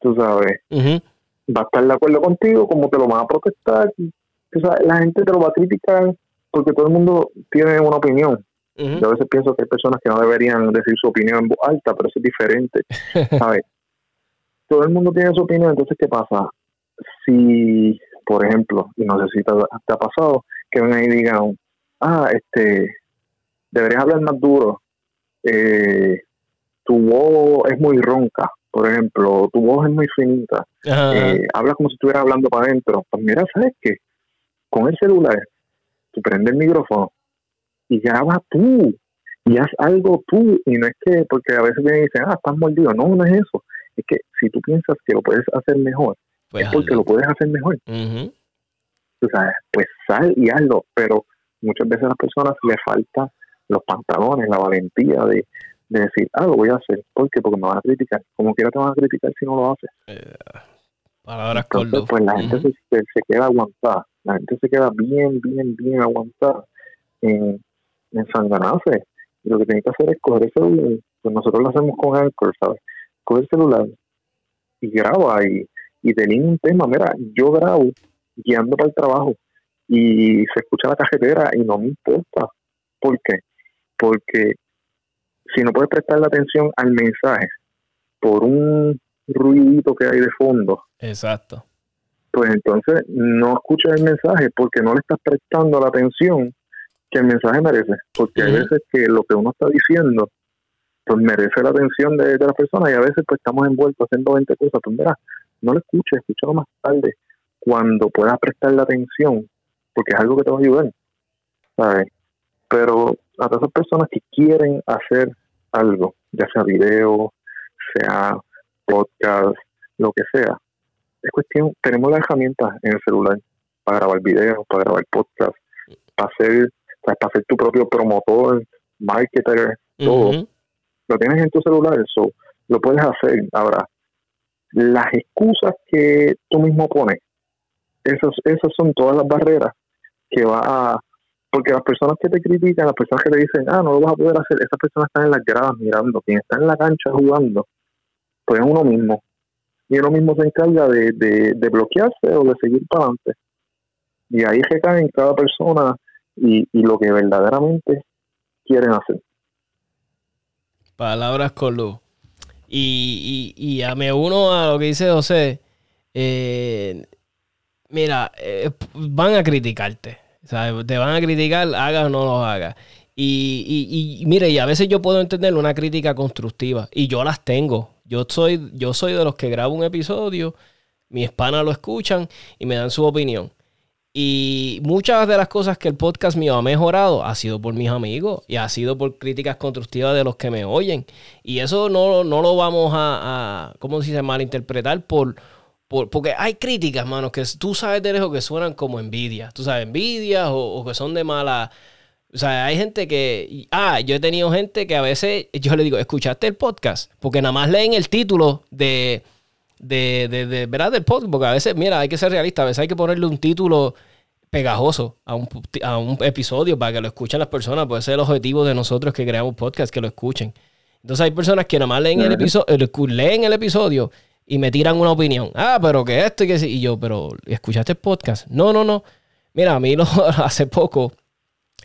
tú sabes, va a estar de acuerdo contigo, como te lo van a protestar. la gente te lo va a criticar porque todo el mundo tiene una opinión. Yo a veces pienso que hay personas que no deberían decir su opinión en voz alta, pero eso es diferente. ¿sabes? Todo el mundo tiene su opinión, entonces, ¿qué pasa? Si, por ejemplo, y no sé si te, ha pasado, que vengan y digan, ah, este, deberías hablar más duro, eh, tu voz es muy ronca, por ejemplo, tu voz es muy finita, eh, hablas como si estuvieras hablando para adentro. Pues mira, ¿sabes qué? Con el celular, tú prendes el micrófono y graba tú y haz algo tú y no es que porque a veces vienen y dicen ah estás mordido no no es eso. Es que si tú piensas que lo puedes hacer mejor pues es porque lo puedes hacer mejor. Tú sabes pues sal y hazlo pero muchas veces a las personas le falta los pantalones la valentía de, decir ah lo voy a hacer ¿por qué? porque me van a criticar. Como quiera te van a criticar si no lo haces. Eh, palabras pues la gente se, se, queda aguantada. La gente se queda bien bien bien aguantada en, ensanganarse. Y lo que tiene que hacer es coger el celular, pues nosotros lo hacemos con Anchor, ¿sabes? Coger el celular y graba y, y delinea un tema. Mira, yo grabo guiando para el trabajo y se escucha la cajetera y no me importa. ¿Por qué? Porque si no puedes prestar la atención al mensaje por un ruidito que hay de fondo. Exacto. Pues entonces no escuchas el mensaje porque no le estás prestando la atención que el mensaje merece, porque hay veces que lo que uno está diciendo pues merece la atención de, de la persona y a veces pues estamos envueltos haciendo 20 cosas, pues mira, no lo escuches, escúchalo más tarde, cuando puedas prestar la atención, porque es algo que te va a ayudar, ¿sabes? Pero a todas esas personas que quieren hacer algo, ya sea video, sea podcast, lo que sea, es cuestión, tenemos las herramientas en el celular para grabar videos, para grabar podcast, para hacer para ser tu propio promotor, marketer, todo. Lo tienes en tu celular, eso lo puedes hacer. Ahora, las excusas que tú mismo pones, esas, esas son todas las barreras que va a... Porque las personas que te critican, las personas que te dicen, ah, no lo vas a poder hacer, esas personas están en las gradas mirando, quien está en la cancha jugando, pues es uno mismo. Y uno mismo se encarga de, de, de bloquearse o de seguir para adelante. Y ahí recae en cada persona y, lo que verdaderamente quieren hacer. Palabras con luz. Y, y, y a me uno a lo que dice José. Eh, mira, eh, van a criticarte. Te van a criticar, hagas o no lo hagas. Y, y, mire, y a veces yo puedo entender una crítica constructiva. Y yo las tengo. Yo soy, yo soy de los que grabo un episodio, mis panas lo escuchan y me dan su opinión. Y muchas de las cosas que el podcast mío ha mejorado ha sido por mis amigos y ha sido por críticas constructivas de los que me oyen. Y eso no, no lo vamos a, ¿cómo se dice? Malinterpretar por, por, porque hay críticas, mano, que tú sabes de lejos que suenan como envidia. Tú sabes, envidia o, que son de mala... O sea, hay gente que... Ah, yo he tenido gente que a veces yo le digo, ¿escuchaste el podcast? Porque nada más leen el título de de, de, de, ¿verdad? Del podcast, porque a veces, mira, hay que ser realista, a veces hay que ponerle un título pegajoso a un, a un episodio para que lo escuchen las personas, puede ser el objetivo de nosotros que creamos podcast, que lo escuchen. Entonces hay personas que nada más leen el, episodio, leen el episodio y me tiran una opinión. Ah, pero que esto y que sí. Y yo, pero ¿escuchaste el podcast? No, no, no. Mira, a mí lo, hace poco,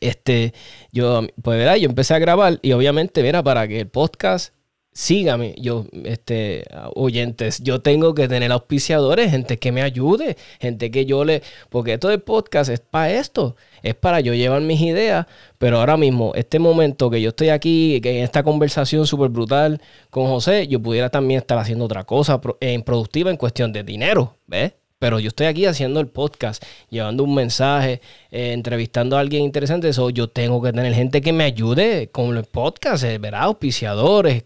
este, yo, pues, ¿verdad? Yo empecé a grabar y obviamente, mira, para que el podcast sígame, yo, este, oyentes, yo tengo que tener auspiciadores, gente que me ayude, gente que yo le, porque esto de podcast es para esto, es para yo llevar mis ideas, pero ahora mismo, este momento que yo estoy aquí, que en esta conversación súper brutal con José, yo pudiera también estar haciendo otra cosa en productiva en cuestión de dinero, ¿ves? Pero yo estoy aquí haciendo el podcast, llevando un mensaje, eh, entrevistando a alguien interesante. Eso yo tengo que tener gente que me ayude con el podcast, eh, ¿verdad? Auspiciadores.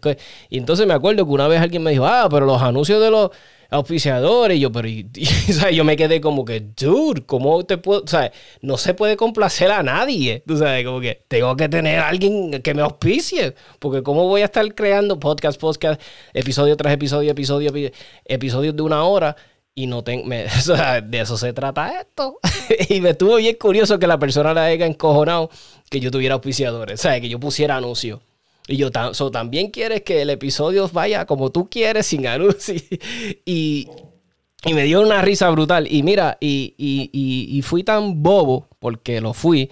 Y entonces me acuerdo que una vez alguien me dijo, ah, pero los anuncios de los auspiciadores. Y yo, pero yo me quedé como que, dude, ¿cómo te puedo? Sea, no se puede complacer a nadie. Tú sabes, como que tengo que tener a alguien que me auspicie. Porque, ¿cómo voy a estar creando podcast, podcast, episodio tras episodio, episodio, episodios de una hora? Y no tengo, de eso se trata esto. y me estuvo bien curioso que la persona la haya encojonado que yo tuviera auspiciadores, o sea, que yo pusiera anuncios. Y yo también quieres que el episodio vaya como tú quieres, sin anuncios. y, y me dio una risa brutal. Y mira, y, y, fui tan bobo, porque lo fui,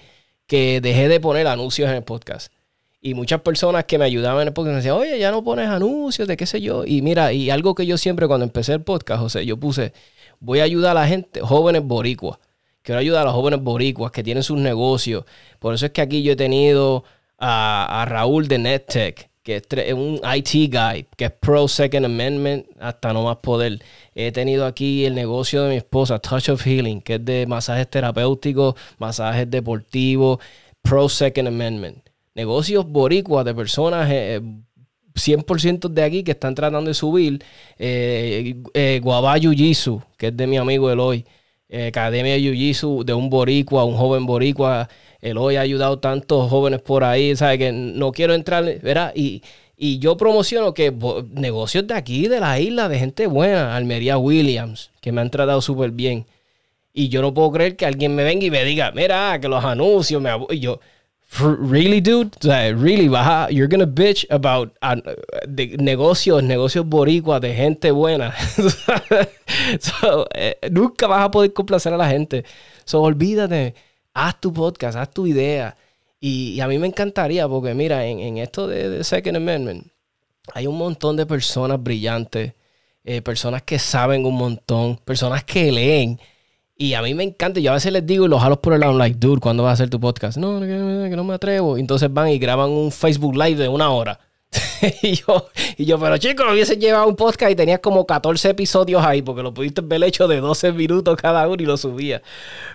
que dejé de poner anuncios en el podcast. Y muchas personas que me ayudaban en el podcast me decían, oye, ya no pones anuncios de qué sé yo. Y mira, y algo que yo siempre cuando empecé el podcast, José, yo puse, voy a ayudar a la gente, jóvenes boricuas. Quiero ayudar a los jóvenes boricuas que tienen sus negocios. Por eso es que aquí yo he tenido a, Raúl de NetTech, que es un IT guy, que es pro Second Amendment hasta no más poder. He tenido aquí el negocio de mi esposa, Touch of Healing, que es de masajes terapéuticos, masajes deportivos, pro Second Amendment negocios boricuas de personas 100% eh, de aquí que están tratando de subir. Eh, eh que es de mi amigo Eloy. Eh, Academia Jiu-Jitsu de un boricua, un joven boricua. Eloy ha ayudado tantos jóvenes por ahí, ¿sabes? Que no quiero entrar, ¿verdad? Y, y yo promociono que negocios de aquí, de la isla, de gente buena. Almería Williams, que me han tratado súper bien. Y yo no puedo creer que alguien me venga y me diga, mira, que los anuncios me... Y yo, really, dude? Really, baja, you're gonna bitch about uh, negocios, negocios boricuas de gente buena. so, eh, nunca vas a poder complacer a la gente. So, olvídate, haz tu podcast, haz tu idea. Y, a mí me encantaría, porque mira, en, esto de, Second Amendment, hay un montón de personas brillantes, eh, personas que saben un montón, personas que leen y a mí me encanta. Yo a veces les digo y los jalo por el lado, like, dude, ¿cuándo vas a hacer tu podcast? No, que, que no me atrevo. entonces van y graban un Facebook Live de una hora. y, yo, y yo, pero chicos, hubiese llevado un podcast y tenías como 14 episodios ahí, porque lo pudiste ver hecho de 12 minutos cada uno y lo subía.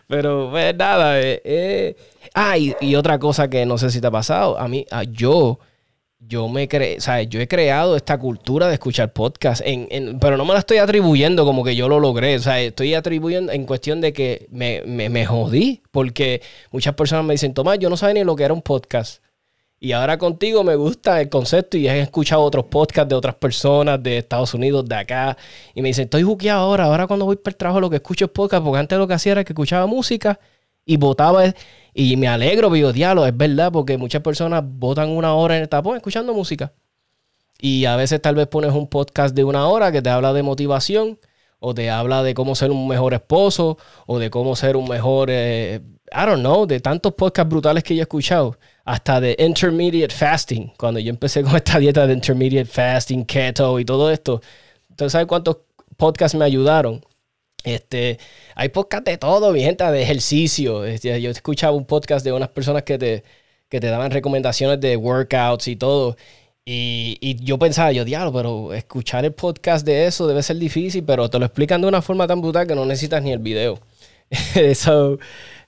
Pero, pues nada. Eh, eh. Ah, y, y, otra cosa que no sé si te ha pasado. A mí, a yo yo me cre yo he creado esta cultura de escuchar podcast, en, pero no me la estoy atribuyendo como que yo lo logré. O sea, estoy atribuyendo en cuestión de que me, me, jodí, porque muchas personas me dicen, Tomás, yo no sabía ni lo que era un podcast. Y ahora contigo me gusta el concepto y he escuchado otros podcasts de otras personas de Estados Unidos, de acá. Y me dicen, estoy juqueado ahora. Ahora cuando voy para el trabajo lo que escucho es podcast, porque antes lo que hacía era que escuchaba música y votaba y me alegro, digo, diablo, es verdad, porque muchas personas votan una hora en el tapón escuchando música. Y a veces tal vez pones un podcast de una hora que te habla de motivación, o te habla de cómo ser un mejor esposo, o de cómo ser un mejor, eh, I don't know, de tantos podcasts brutales que yo he escuchado, hasta de intermediate fasting, cuando yo empecé con esta dieta de intermediate fasting, keto y todo esto. Entonces, ¿sabes cuántos podcasts me ayudaron? Este, hay podcast de todo, mi gente, de ejercicio. Este, yo escuchaba un podcast de unas personas que te, que te daban recomendaciones de workouts y todo. Y, y, yo pensaba, yo, diablo, pero escuchar el podcast de eso debe ser difícil, pero te lo explican de una forma tan brutal que no necesitas ni el video. so,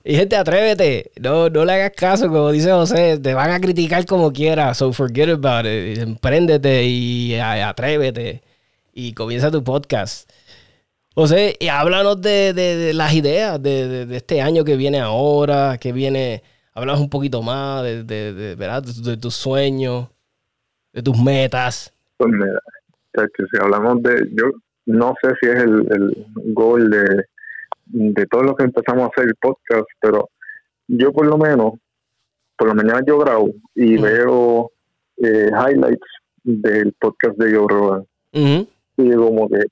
y gente, atrévete, no, no le hagas caso, como dice José, te van a criticar como quieras, so forget about it, empréndete y atrévete y comienza tu podcast. José, y háblanos de, las ideas de, este año que viene ahora, que viene, háblanos un poquito más de, ¿verdad? de, tus sueños, de tus metas. Pues mira, si hablamos de, yo no sé si es el, el gol de, de todo lo que empezamos a hacer el podcast, pero yo por lo menos, por la mañana yo grabo y veo eh, highlights del podcast de Joe Rogan. Y como que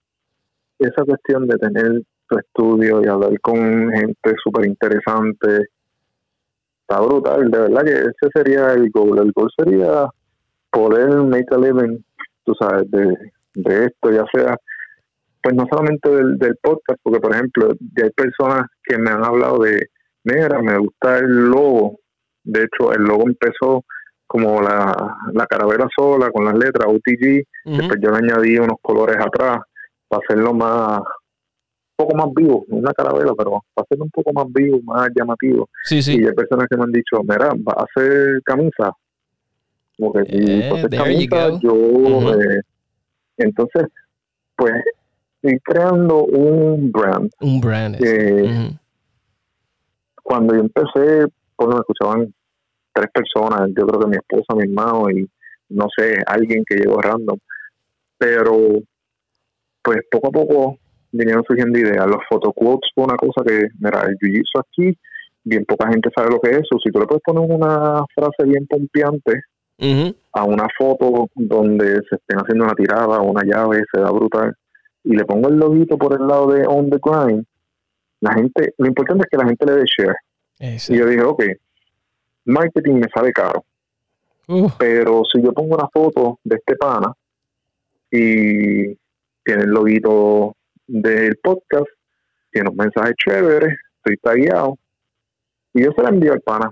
esa cuestión de tener tu estudio y hablar con gente súper interesante, está brutal. De verdad que ese sería el goal. El goal sería poder make a living, tú sabes, de, de esto, ya sea, pues no solamente del, del podcast, porque por ejemplo, ya hay personas que me han hablado de, mira, me gusta el logo. De hecho, el logo empezó como la, la carabela sola con las letras UTG. Después yo le añadí unos colores atrás para hacerlo más un poco más vivo, una carabela, pero para hacerlo un poco más vivo, más llamativo. Sí, sí. Y hay personas que me han dicho, mira, va a hacer camisa. Como que si Eh, hacer there you camisa, yo... Eh, entonces, pues, estoy creando un brand Un brand. que cuando yo empecé, pues me escuchaban tres personas, yo creo que mi esposa, mi hermano y no sé, alguien que llegó random. Pero, pues poco a poco vinieron surgiendo ideas. Los photoquotes fue una cosa que, mira, el jiu-jitsu aquí, bien poca gente sabe lo que es eso. Si tú le puedes poner una frase bien pompeante a una foto donde se estén haciendo una tirada o una llave, se da brutal, y le pongo el loguito por el lado de On The Grind, la gente, lo importante es que la gente le dé share. Y yo dije, ok, marketing me sale caro, Uh, pero si yo pongo una foto de este pana y tiene el loguito del podcast, tiene un mensaje chévere, estoy tagueado, y yo se la envío al pana.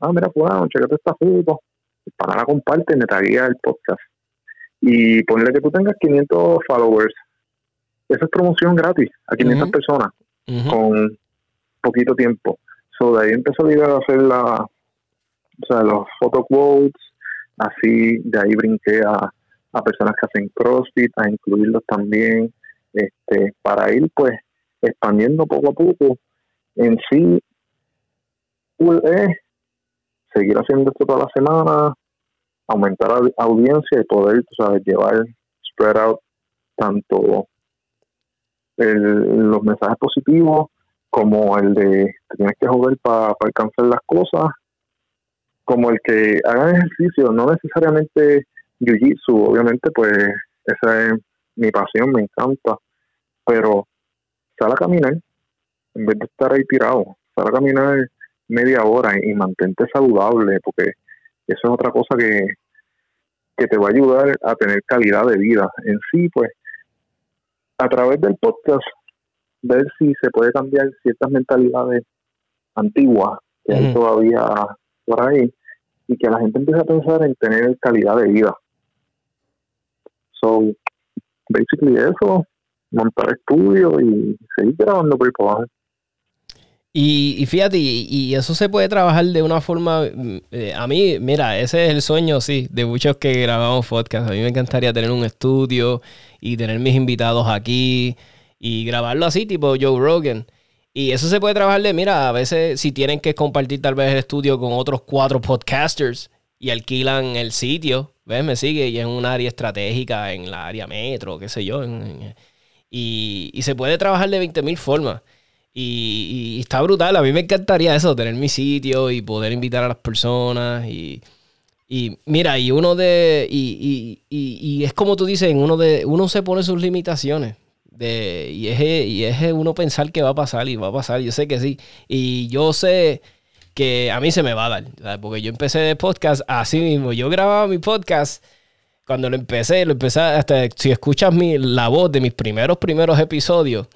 Ah, mira, fulano, checate esta foto. El pana la comparte y me taguea el podcast. Y ponle que tú tengas 500 followers. Eso es promoción gratis a 500 Ujú. personas con poquito tiempo. So, de ahí empezó la idea de hacer la, o sea, los photo quotes, así, de ahí brinqué a, a personas que hacen CrossFit, a incluirlos también, este, para ir pues expandiendo poco a poco. En sí, es seguir haciendo esto toda la semana, aumentar la audiencia y poder, sabes, llevar, spread out tanto el- los mensajes positivos como el de tienes que joder para alcanzar las cosas, como el que hagan ejercicio, no necesariamente jiu-jitsu, obviamente pues esa es mi pasión, me encanta, pero sal a caminar en vez de estar ahí tirado, sal a caminar media hora y mantente saludable, porque eso es otra cosa que, que te va a ayudar a tener calidad de vida. En sí, pues, a través del podcast, ver si se puede cambiar ciertas mentalidades antiguas que hay todavía por ahí y que la gente empiece a pensar en tener calidad de vida. So, basically eso, montar estudio y seguir grabando por abajo. Y, y fíjate, y, y eso se puede trabajar de una forma. mm, eh, a mí, mira, ese es el sueño, sí, de muchos que grabamos podcast. A mí me encantaría tener un estudio y tener mis invitados aquí y grabarlo así, tipo Joe Rogan. Y eso se puede trabajar de, mira, a veces si tienen que compartir tal vez el estudio con otros cuatro podcasters y alquilan el sitio, ¿ves? Me sigue, y es un área estratégica en la área metro, qué sé yo. en- y, y se puede trabajar de 20 mil formas. Y, y está brutal. A mí me encantaría eso, tener mi sitio y poder invitar a las personas. Y, y mira, y uno de. Y es como tú dices, uno de. Uno se pone sus limitaciones. De, y, es, y es uno pensar que va a pasar y va a pasar. Yo sé que sí. Y yo sé que a mí se me va a dar. Porque yo empecé de podcast así mismo. Yo grababa mi podcast. Cuando lo empecé, lo empecé hasta si escuchas mi, la voz de mis primeros primeros episodios,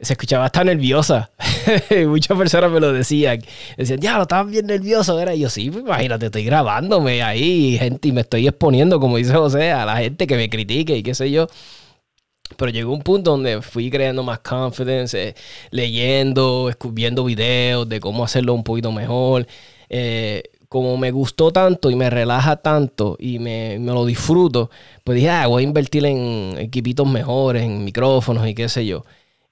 se escuchaba hasta nerviosa. Muchas personas me lo decían. Decían, ya, lo estabas bien nervioso. Era yo, sí, pues, imagínate, estoy grabándome ahí, gente, y me estoy exponiendo, como dice José, a la gente que me critique y qué sé yo. Pero llegó un punto donde fui creando más confidence, eh, leyendo, viendo videos de cómo hacerlo un poquito mejor. Eh, como me gustó tanto y me relaja tanto y me, me lo disfruto, pues dije, ah, voy a invertir en equipitos mejores, en micrófonos y qué sé yo.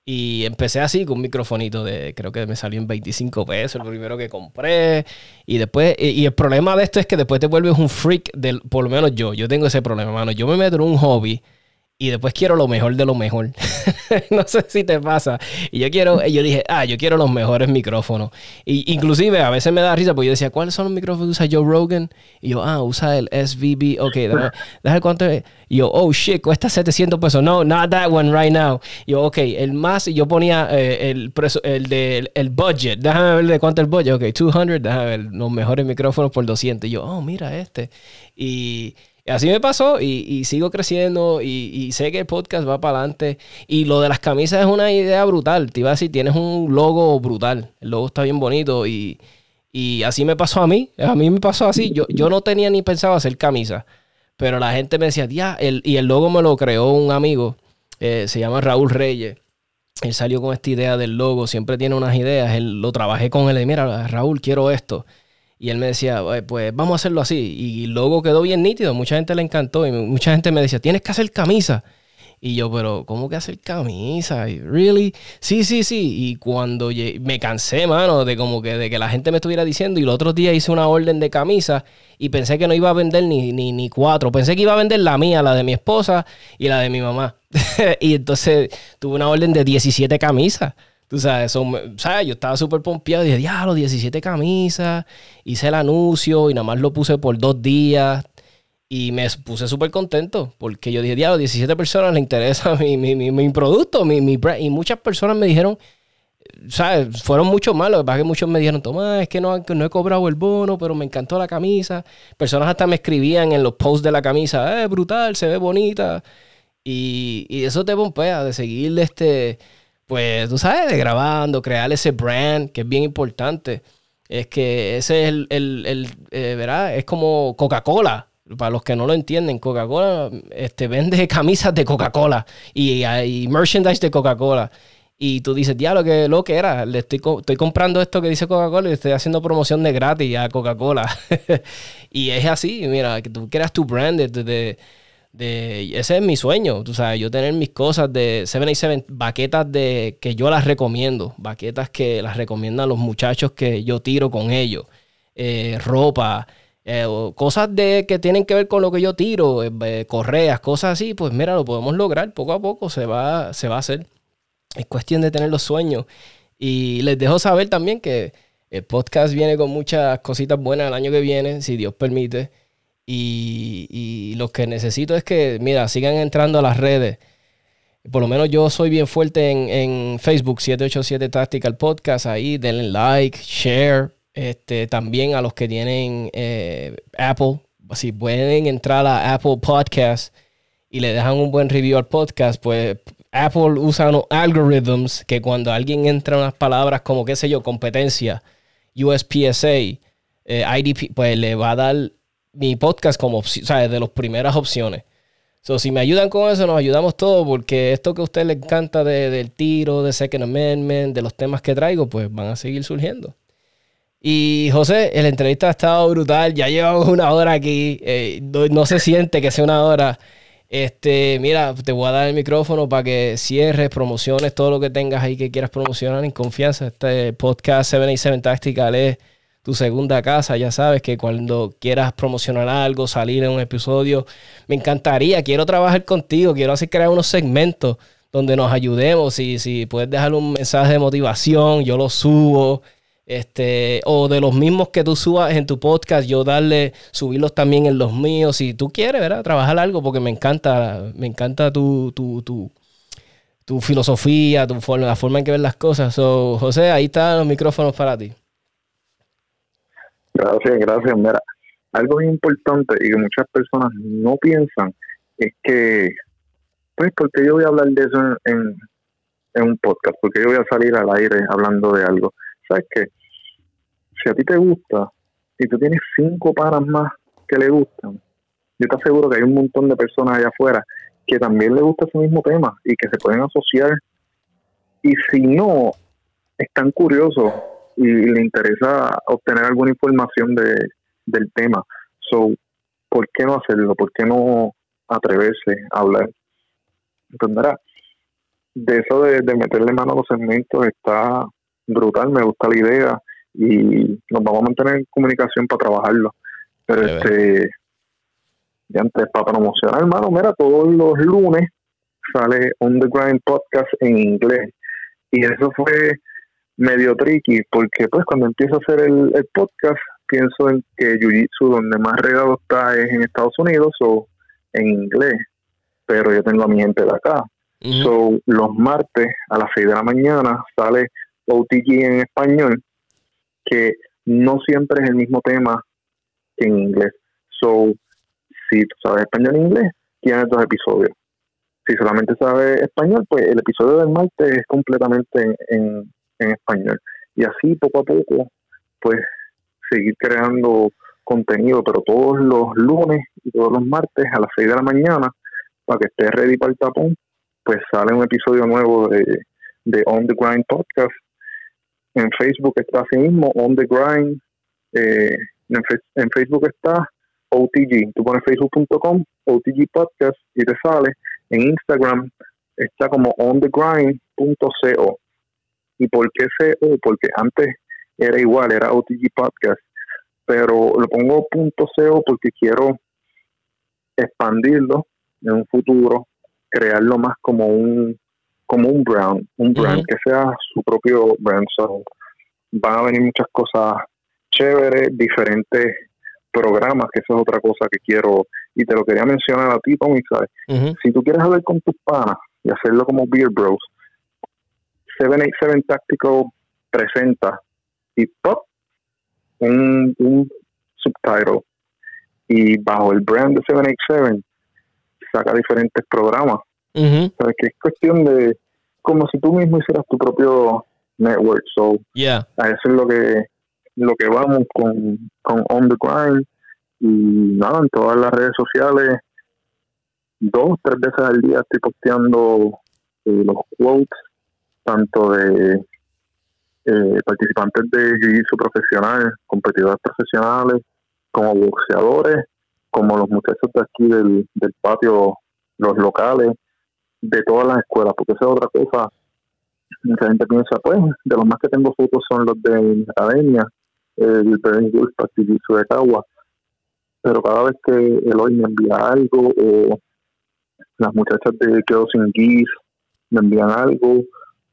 Y empecé así con un microfonito de, creo que me salió en 25 pesos, el primero que compré. Y después, y, y el problema de esto es que después te vuelves un freak, del, por lo menos yo, yo tengo ese problema, mano. Yo me meto en un hobby y después quiero lo mejor de lo mejor. no sé si te pasa. Y yo quiero, yo dije, ah, yo quiero los mejores micrófonos. Y inclusive a veces me da risa porque yo decía, ¿cuáles son los micrófonos que usa Joe Rogan? Y yo, ah, usa el SVB. Ok, déjame, déjame cuánto es. Yo, oh shit, cuesta 700 pesos. No, not that one right now. Yo, ok, el más, y yo ponía eh, el, preso, el de el budget. Déjame ver de cuánto es el budget. Ok, 200, déjame ver los mejores micrófonos por 200. Y yo, oh, mira este. Y así me pasó y, sigo creciendo y, sé que el podcast va para adelante. Y lo de las camisas es una idea brutal. Te iba a decir, tienes un logo brutal. El logo está bien bonito y, así me pasó a mí. A mí me pasó así. Yo, no tenía ni pensado hacer camisas. Pero la gente me decía, ya, y el logo me lo creó un amigo. Eh, se llama Raúl Reyes. Él salió con esta idea del logo. Siempre tiene unas ideas. Lo trabajé con él. Y mira, Raúl, quiero esto. Y él me decía, pues vamos a hacerlo así. Y el logo quedó bien nítido, mucha gente le encantó y mucha gente me decía, tienes que hacer camisa. Y yo, pero ¿cómo que hacer camisa? ¿Really? Sí, sí, sí. Y cuando me cansé, mano, de como que de que la gente me estuviera diciendo. Y el otro día hice una orden de camisa y pensé que no iba a vender ni, ni, ni cuatro. Pensé que iba a vender la mía, la de mi esposa y la de mi mamá. y entonces tuve una orden de 17 camisas. Tú sabes, son, ¿sabes? yo estaba súper pompeado dije, diablo, 17 camisas. Hice el anuncio y nada más lo puse por dos días. Y me puse súper contento porque yo dije, diablo, 17 personas le interesa mi, mi, mi, producto, mi, mi Y muchas personas me dijeron, ¿sabes? Fueron muchos más. Lo que pasa es que muchos me dijeron, toma, es que no, no he cobrado el bono, pero me encantó la camisa. Personas hasta me escribían en los posts de la camisa, eh, brutal, se ve bonita. Y, y eso te pompea de seguir este pues tú sabes, de grabando, crear ese brand, que es bien importante. Es que ese es el, el, eh, ¿verdad? Es como Coca-Cola. Para los que no lo entienden, Coca-Cola este, vende camisas de Coca-Cola y, hay merchandise de Coca-Cola. Y tú dices, diablo, que lo que era, le estoy, estoy comprando esto que dice Coca-Cola y estoy haciendo promoción de gratis a Coca-Cola. y es así, mira, que tú creas tu brand de, ese es mi sueño, tú sabes, yo tener mis cosas de 787, baquetas de que yo las recomiendo, baquetas que las recomiendan los muchachos que yo tiro con ellos, eh, ropa, eh, cosas de que tienen que ver con lo que yo tiro, eh, correas, cosas así, pues mira, lo podemos lograr poco a poco, se va, se va a hacer. Es cuestión de tener los sueños. Y les dejo saber también que el podcast viene con muchas cositas buenas el año que viene, si Dios permite. Y, lo que necesito es que, mira, sigan entrando a las redes. Por lo menos yo soy bien fuerte en, Facebook, 787 Tactical Podcast. Ahí denle like, share. Este, también a los que tienen eh, Apple, si pueden entrar a Apple Podcast y le dejan un buen review al podcast, pues Apple usa unos algorithms que cuando alguien entra unas palabras como, qué sé yo, competencia, USPSA, eh, IDP, pues le va a dar mi podcast como opción, o sea, de las primeras opciones. So, si me ayudan con eso, nos ayudamos todos, porque esto que a usted le encanta del tiro, de Second Amendment, de los temas que traigo, pues van a seguir surgiendo. Y José, la entrevista ha estado brutal, ya llevamos una hora aquí, eh, no, se siente que sea una hora. Este, mira, te voy a dar el micrófono para que cierres, promociones, todo lo que tengas ahí que quieras promocionar en confianza. Este podcast 787 Tactical es tu segunda casa. Ya sabes que cuando quieras promocionar algo, salir en un episodio, me encantaría, quiero trabajar contigo, quiero hacer crear unos segmentos donde nos ayudemos. Y si puedes dejar un mensaje de motivación, yo lo subo. Este, o de los mismos que tú subas en tu podcast, yo darle, subirlos también en los míos. Si tú quieres, ¿verdad? Trabajar algo, porque me encanta, me encanta tu, tu, tu, tu filosofía, tu la forma en que ves las cosas. So, José, ahí están los micrófonos para ti. Gracias, gracias. Mira, algo importante y que muchas personas no piensan es que, pues, porque yo voy a hablar de eso en, un podcast? Porque yo voy a salir al aire hablando de algo. ¿Sabes qué? Si a ti te gusta y tú tienes cinco panas más que le gustan, yo te aseguro que hay un montón de personas allá afuera que también le gusta ese mismo tema y que se pueden asociar. Y si no, están curiosos y le interesa obtener alguna información de, del tema. So, ¿por qué no hacerlo? ¿Por qué no atreverse a hablar? Entenderá. De eso de, meterle mano a los segmentos está brutal, me gusta la idea y nos vamos a mantener en comunicación para trabajarlo. Pero este, ya antes, para promocionar, hermano, mira, todos los lunes sale On The Grind Podcast en inglés. Y eso fue medio tricky porque pues cuando empiezo a hacer el, podcast pienso en que Jiu-Jitsu donde más regado está es en Estados Unidos o en inglés, pero yo tengo a mi gente de acá. So, los martes a las 6 de la mañana sale OTG en español, que no siempre es el mismo tema que en inglés. So, si tú sabes español e inglés, tienes dos episodios. Si solamente sabes español, pues el episodio del martes es completamente en, en, español. Y así, poco a poco, pues seguir creando contenido, pero todos los lunes y todos los martes a las 6 de la mañana, para que estés ready para el tapón, pues sale un episodio nuevo de, de On the Grind Podcast. En Facebook está así mismo, On the Grind. Eh, en, Facebook está OTG. Tú pones facebook.com, OTG Podcast y te sale. En Instagram está como onthegrind.co. ¿Y por qué CO? Porque antes era igual, era OTG Podcast. Pero lo pongo .co porque quiero expandirlo en un futuro, crearlo más como un como un brand, un brand que sea su propio brand. So, van a venir muchas cosas chévere, diferentes programas, que eso es otra cosa que quiero, y te lo quería mencionar a ti, Tommy, ¿sabes? Si tú quieres hablar con tus panas y hacerlo como Beer Bros, 787 Tactical presenta y pop un, un subtitle y bajo el brand de 787 saca diferentes programas. ¿Sabes? Que es cuestión de como si tú mismo hicieras tu propio network. So, a eso es lo que lo que vamos con, con On The Grind y nada, en todas las redes sociales dos, tres veces al día estoy posteando eh, los quotes tanto de eh, participantes de jiu-jitsu profesional, competidores profesionales, como boxeadores, como los muchachos de aquí del, patio, los locales, de todas las escuelas, porque esa es otra cosa. Mucha gente piensa, pues, de los más que tengo fotos son los de mi academia, el Berlin Gulf de Cagua, pero cada vez que el hoy me envía algo, o las muchachas de Quedo Sin Guis me envían algo,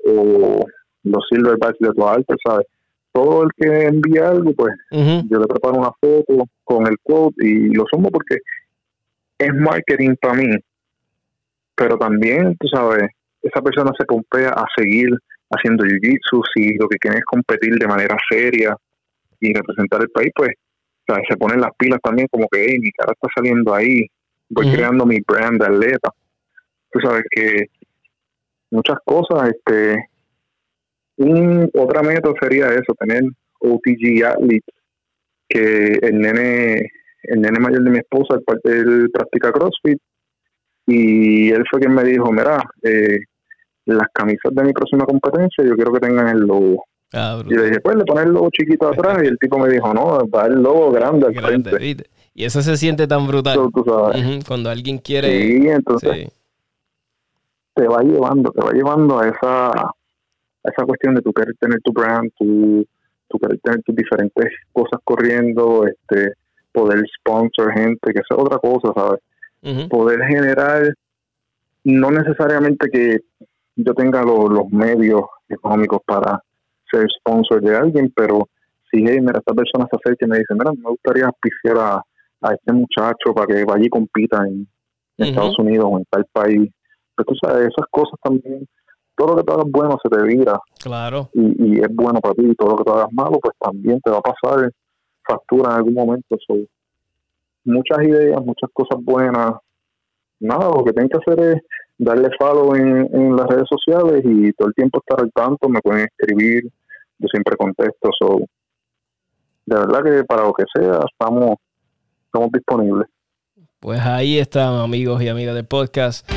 o los Silverbacks de tu alta, ¿sabes? Todo el que envía algo, pues yo le preparo una foto con el quote y lo sumo porque es marketing para mí, pero también, tú sabes, esa persona se pompea a seguir haciendo jiu-jitsu, si lo que quiere es competir de manera seria, y representar el país, pues se ponen las pilas también como que mi cara está saliendo ahí, voy creando mi brand de atleta. Tú sabes que muchas cosas, este, un, otra meta sería eso, tener OTG athletes, que el nene, el nene mayor de mi esposa, él practica CrossFit, y él fue quien me dijo, mira, eh, las camisas de mi próxima competencia yo quiero que tengan el logo Ah, y le dije, pues le pones el logo chiquito atrás y el tipo me dijo, no, va el logo grande al frente. Y eso se siente tan brutal. Cuando alguien quiere... Sí, entonces te va llevando, te va llevando a esa, a esa cuestión de tú querer tener tu brand, tu, tu querer tener tus diferentes cosas corriendo, este poder sponsor gente, que sea otra cosa, ¿sabes? Poder generar, no necesariamente que yo tenga los medios económicos para ser sponsor de alguien, pero si hey, mira, esta persona se acerca y me dice, mira, me gustaría auspiciar a, este muchacho para que vaya y compita en, Estados Unidos o en tal país. Pero tú sabes, esas cosas también, todo lo que te hagas bueno se te vira. Claro. Y, es bueno para ti, y todo lo que te hagas malo, pues también te va a pasar factura en algún momento. muchas ideas, muchas cosas buenas. Nada, lo que tienes que hacer es darle follow en, en las redes sociales y todo el tiempo estar al tanto, me pueden escribir, yo siempre contesto. So, de verdad que para lo que sea, estamos, estamos disponibles. Pues ahí están, amigos y amigas del podcast.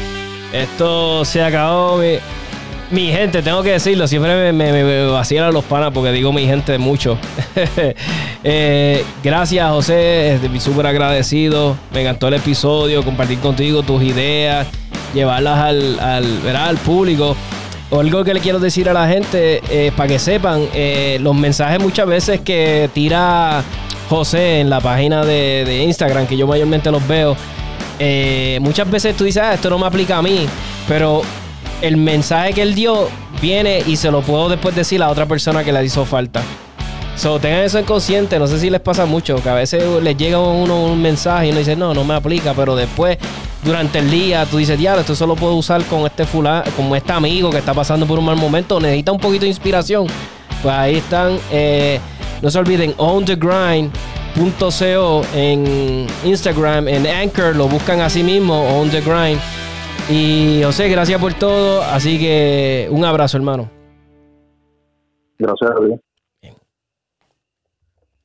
Esto se acabó. Mi, gente, tengo que decirlo, siempre me, me, los panas porque digo mi gente mucho. Eh, gracias, José. Estoy súper agradecido. Me encantó el episodio, compartir contigo tus ideas, llevarlas al, al, al público algo que le quiero decir a la gente, eh, para que sepan, eh, los mensajes muchas veces que tira José en la página de, Instagram, que yo mayormente los veo, eh, muchas veces tú dices, ah, esto no me aplica a mí, pero el mensaje que él dio viene y se lo puedo después decir a otra persona que le hizo falta. So, tengan eso en consciente, no sé si les pasa mucho, que a veces les llega a uno un mensaje y uno dice, no, no me aplica, pero después, durante el día, tú dices, diablo, esto solo puedo usar con este fulano, con este amigo que está pasando por un mal momento, necesita un poquito de inspiración. Pues ahí están, eh, no se olviden, on the grind .co en Instagram, en Anchor, lo buscan así mismo, On The Grind. Y José, gracias por todo, así que un abrazo, hermano. Gracias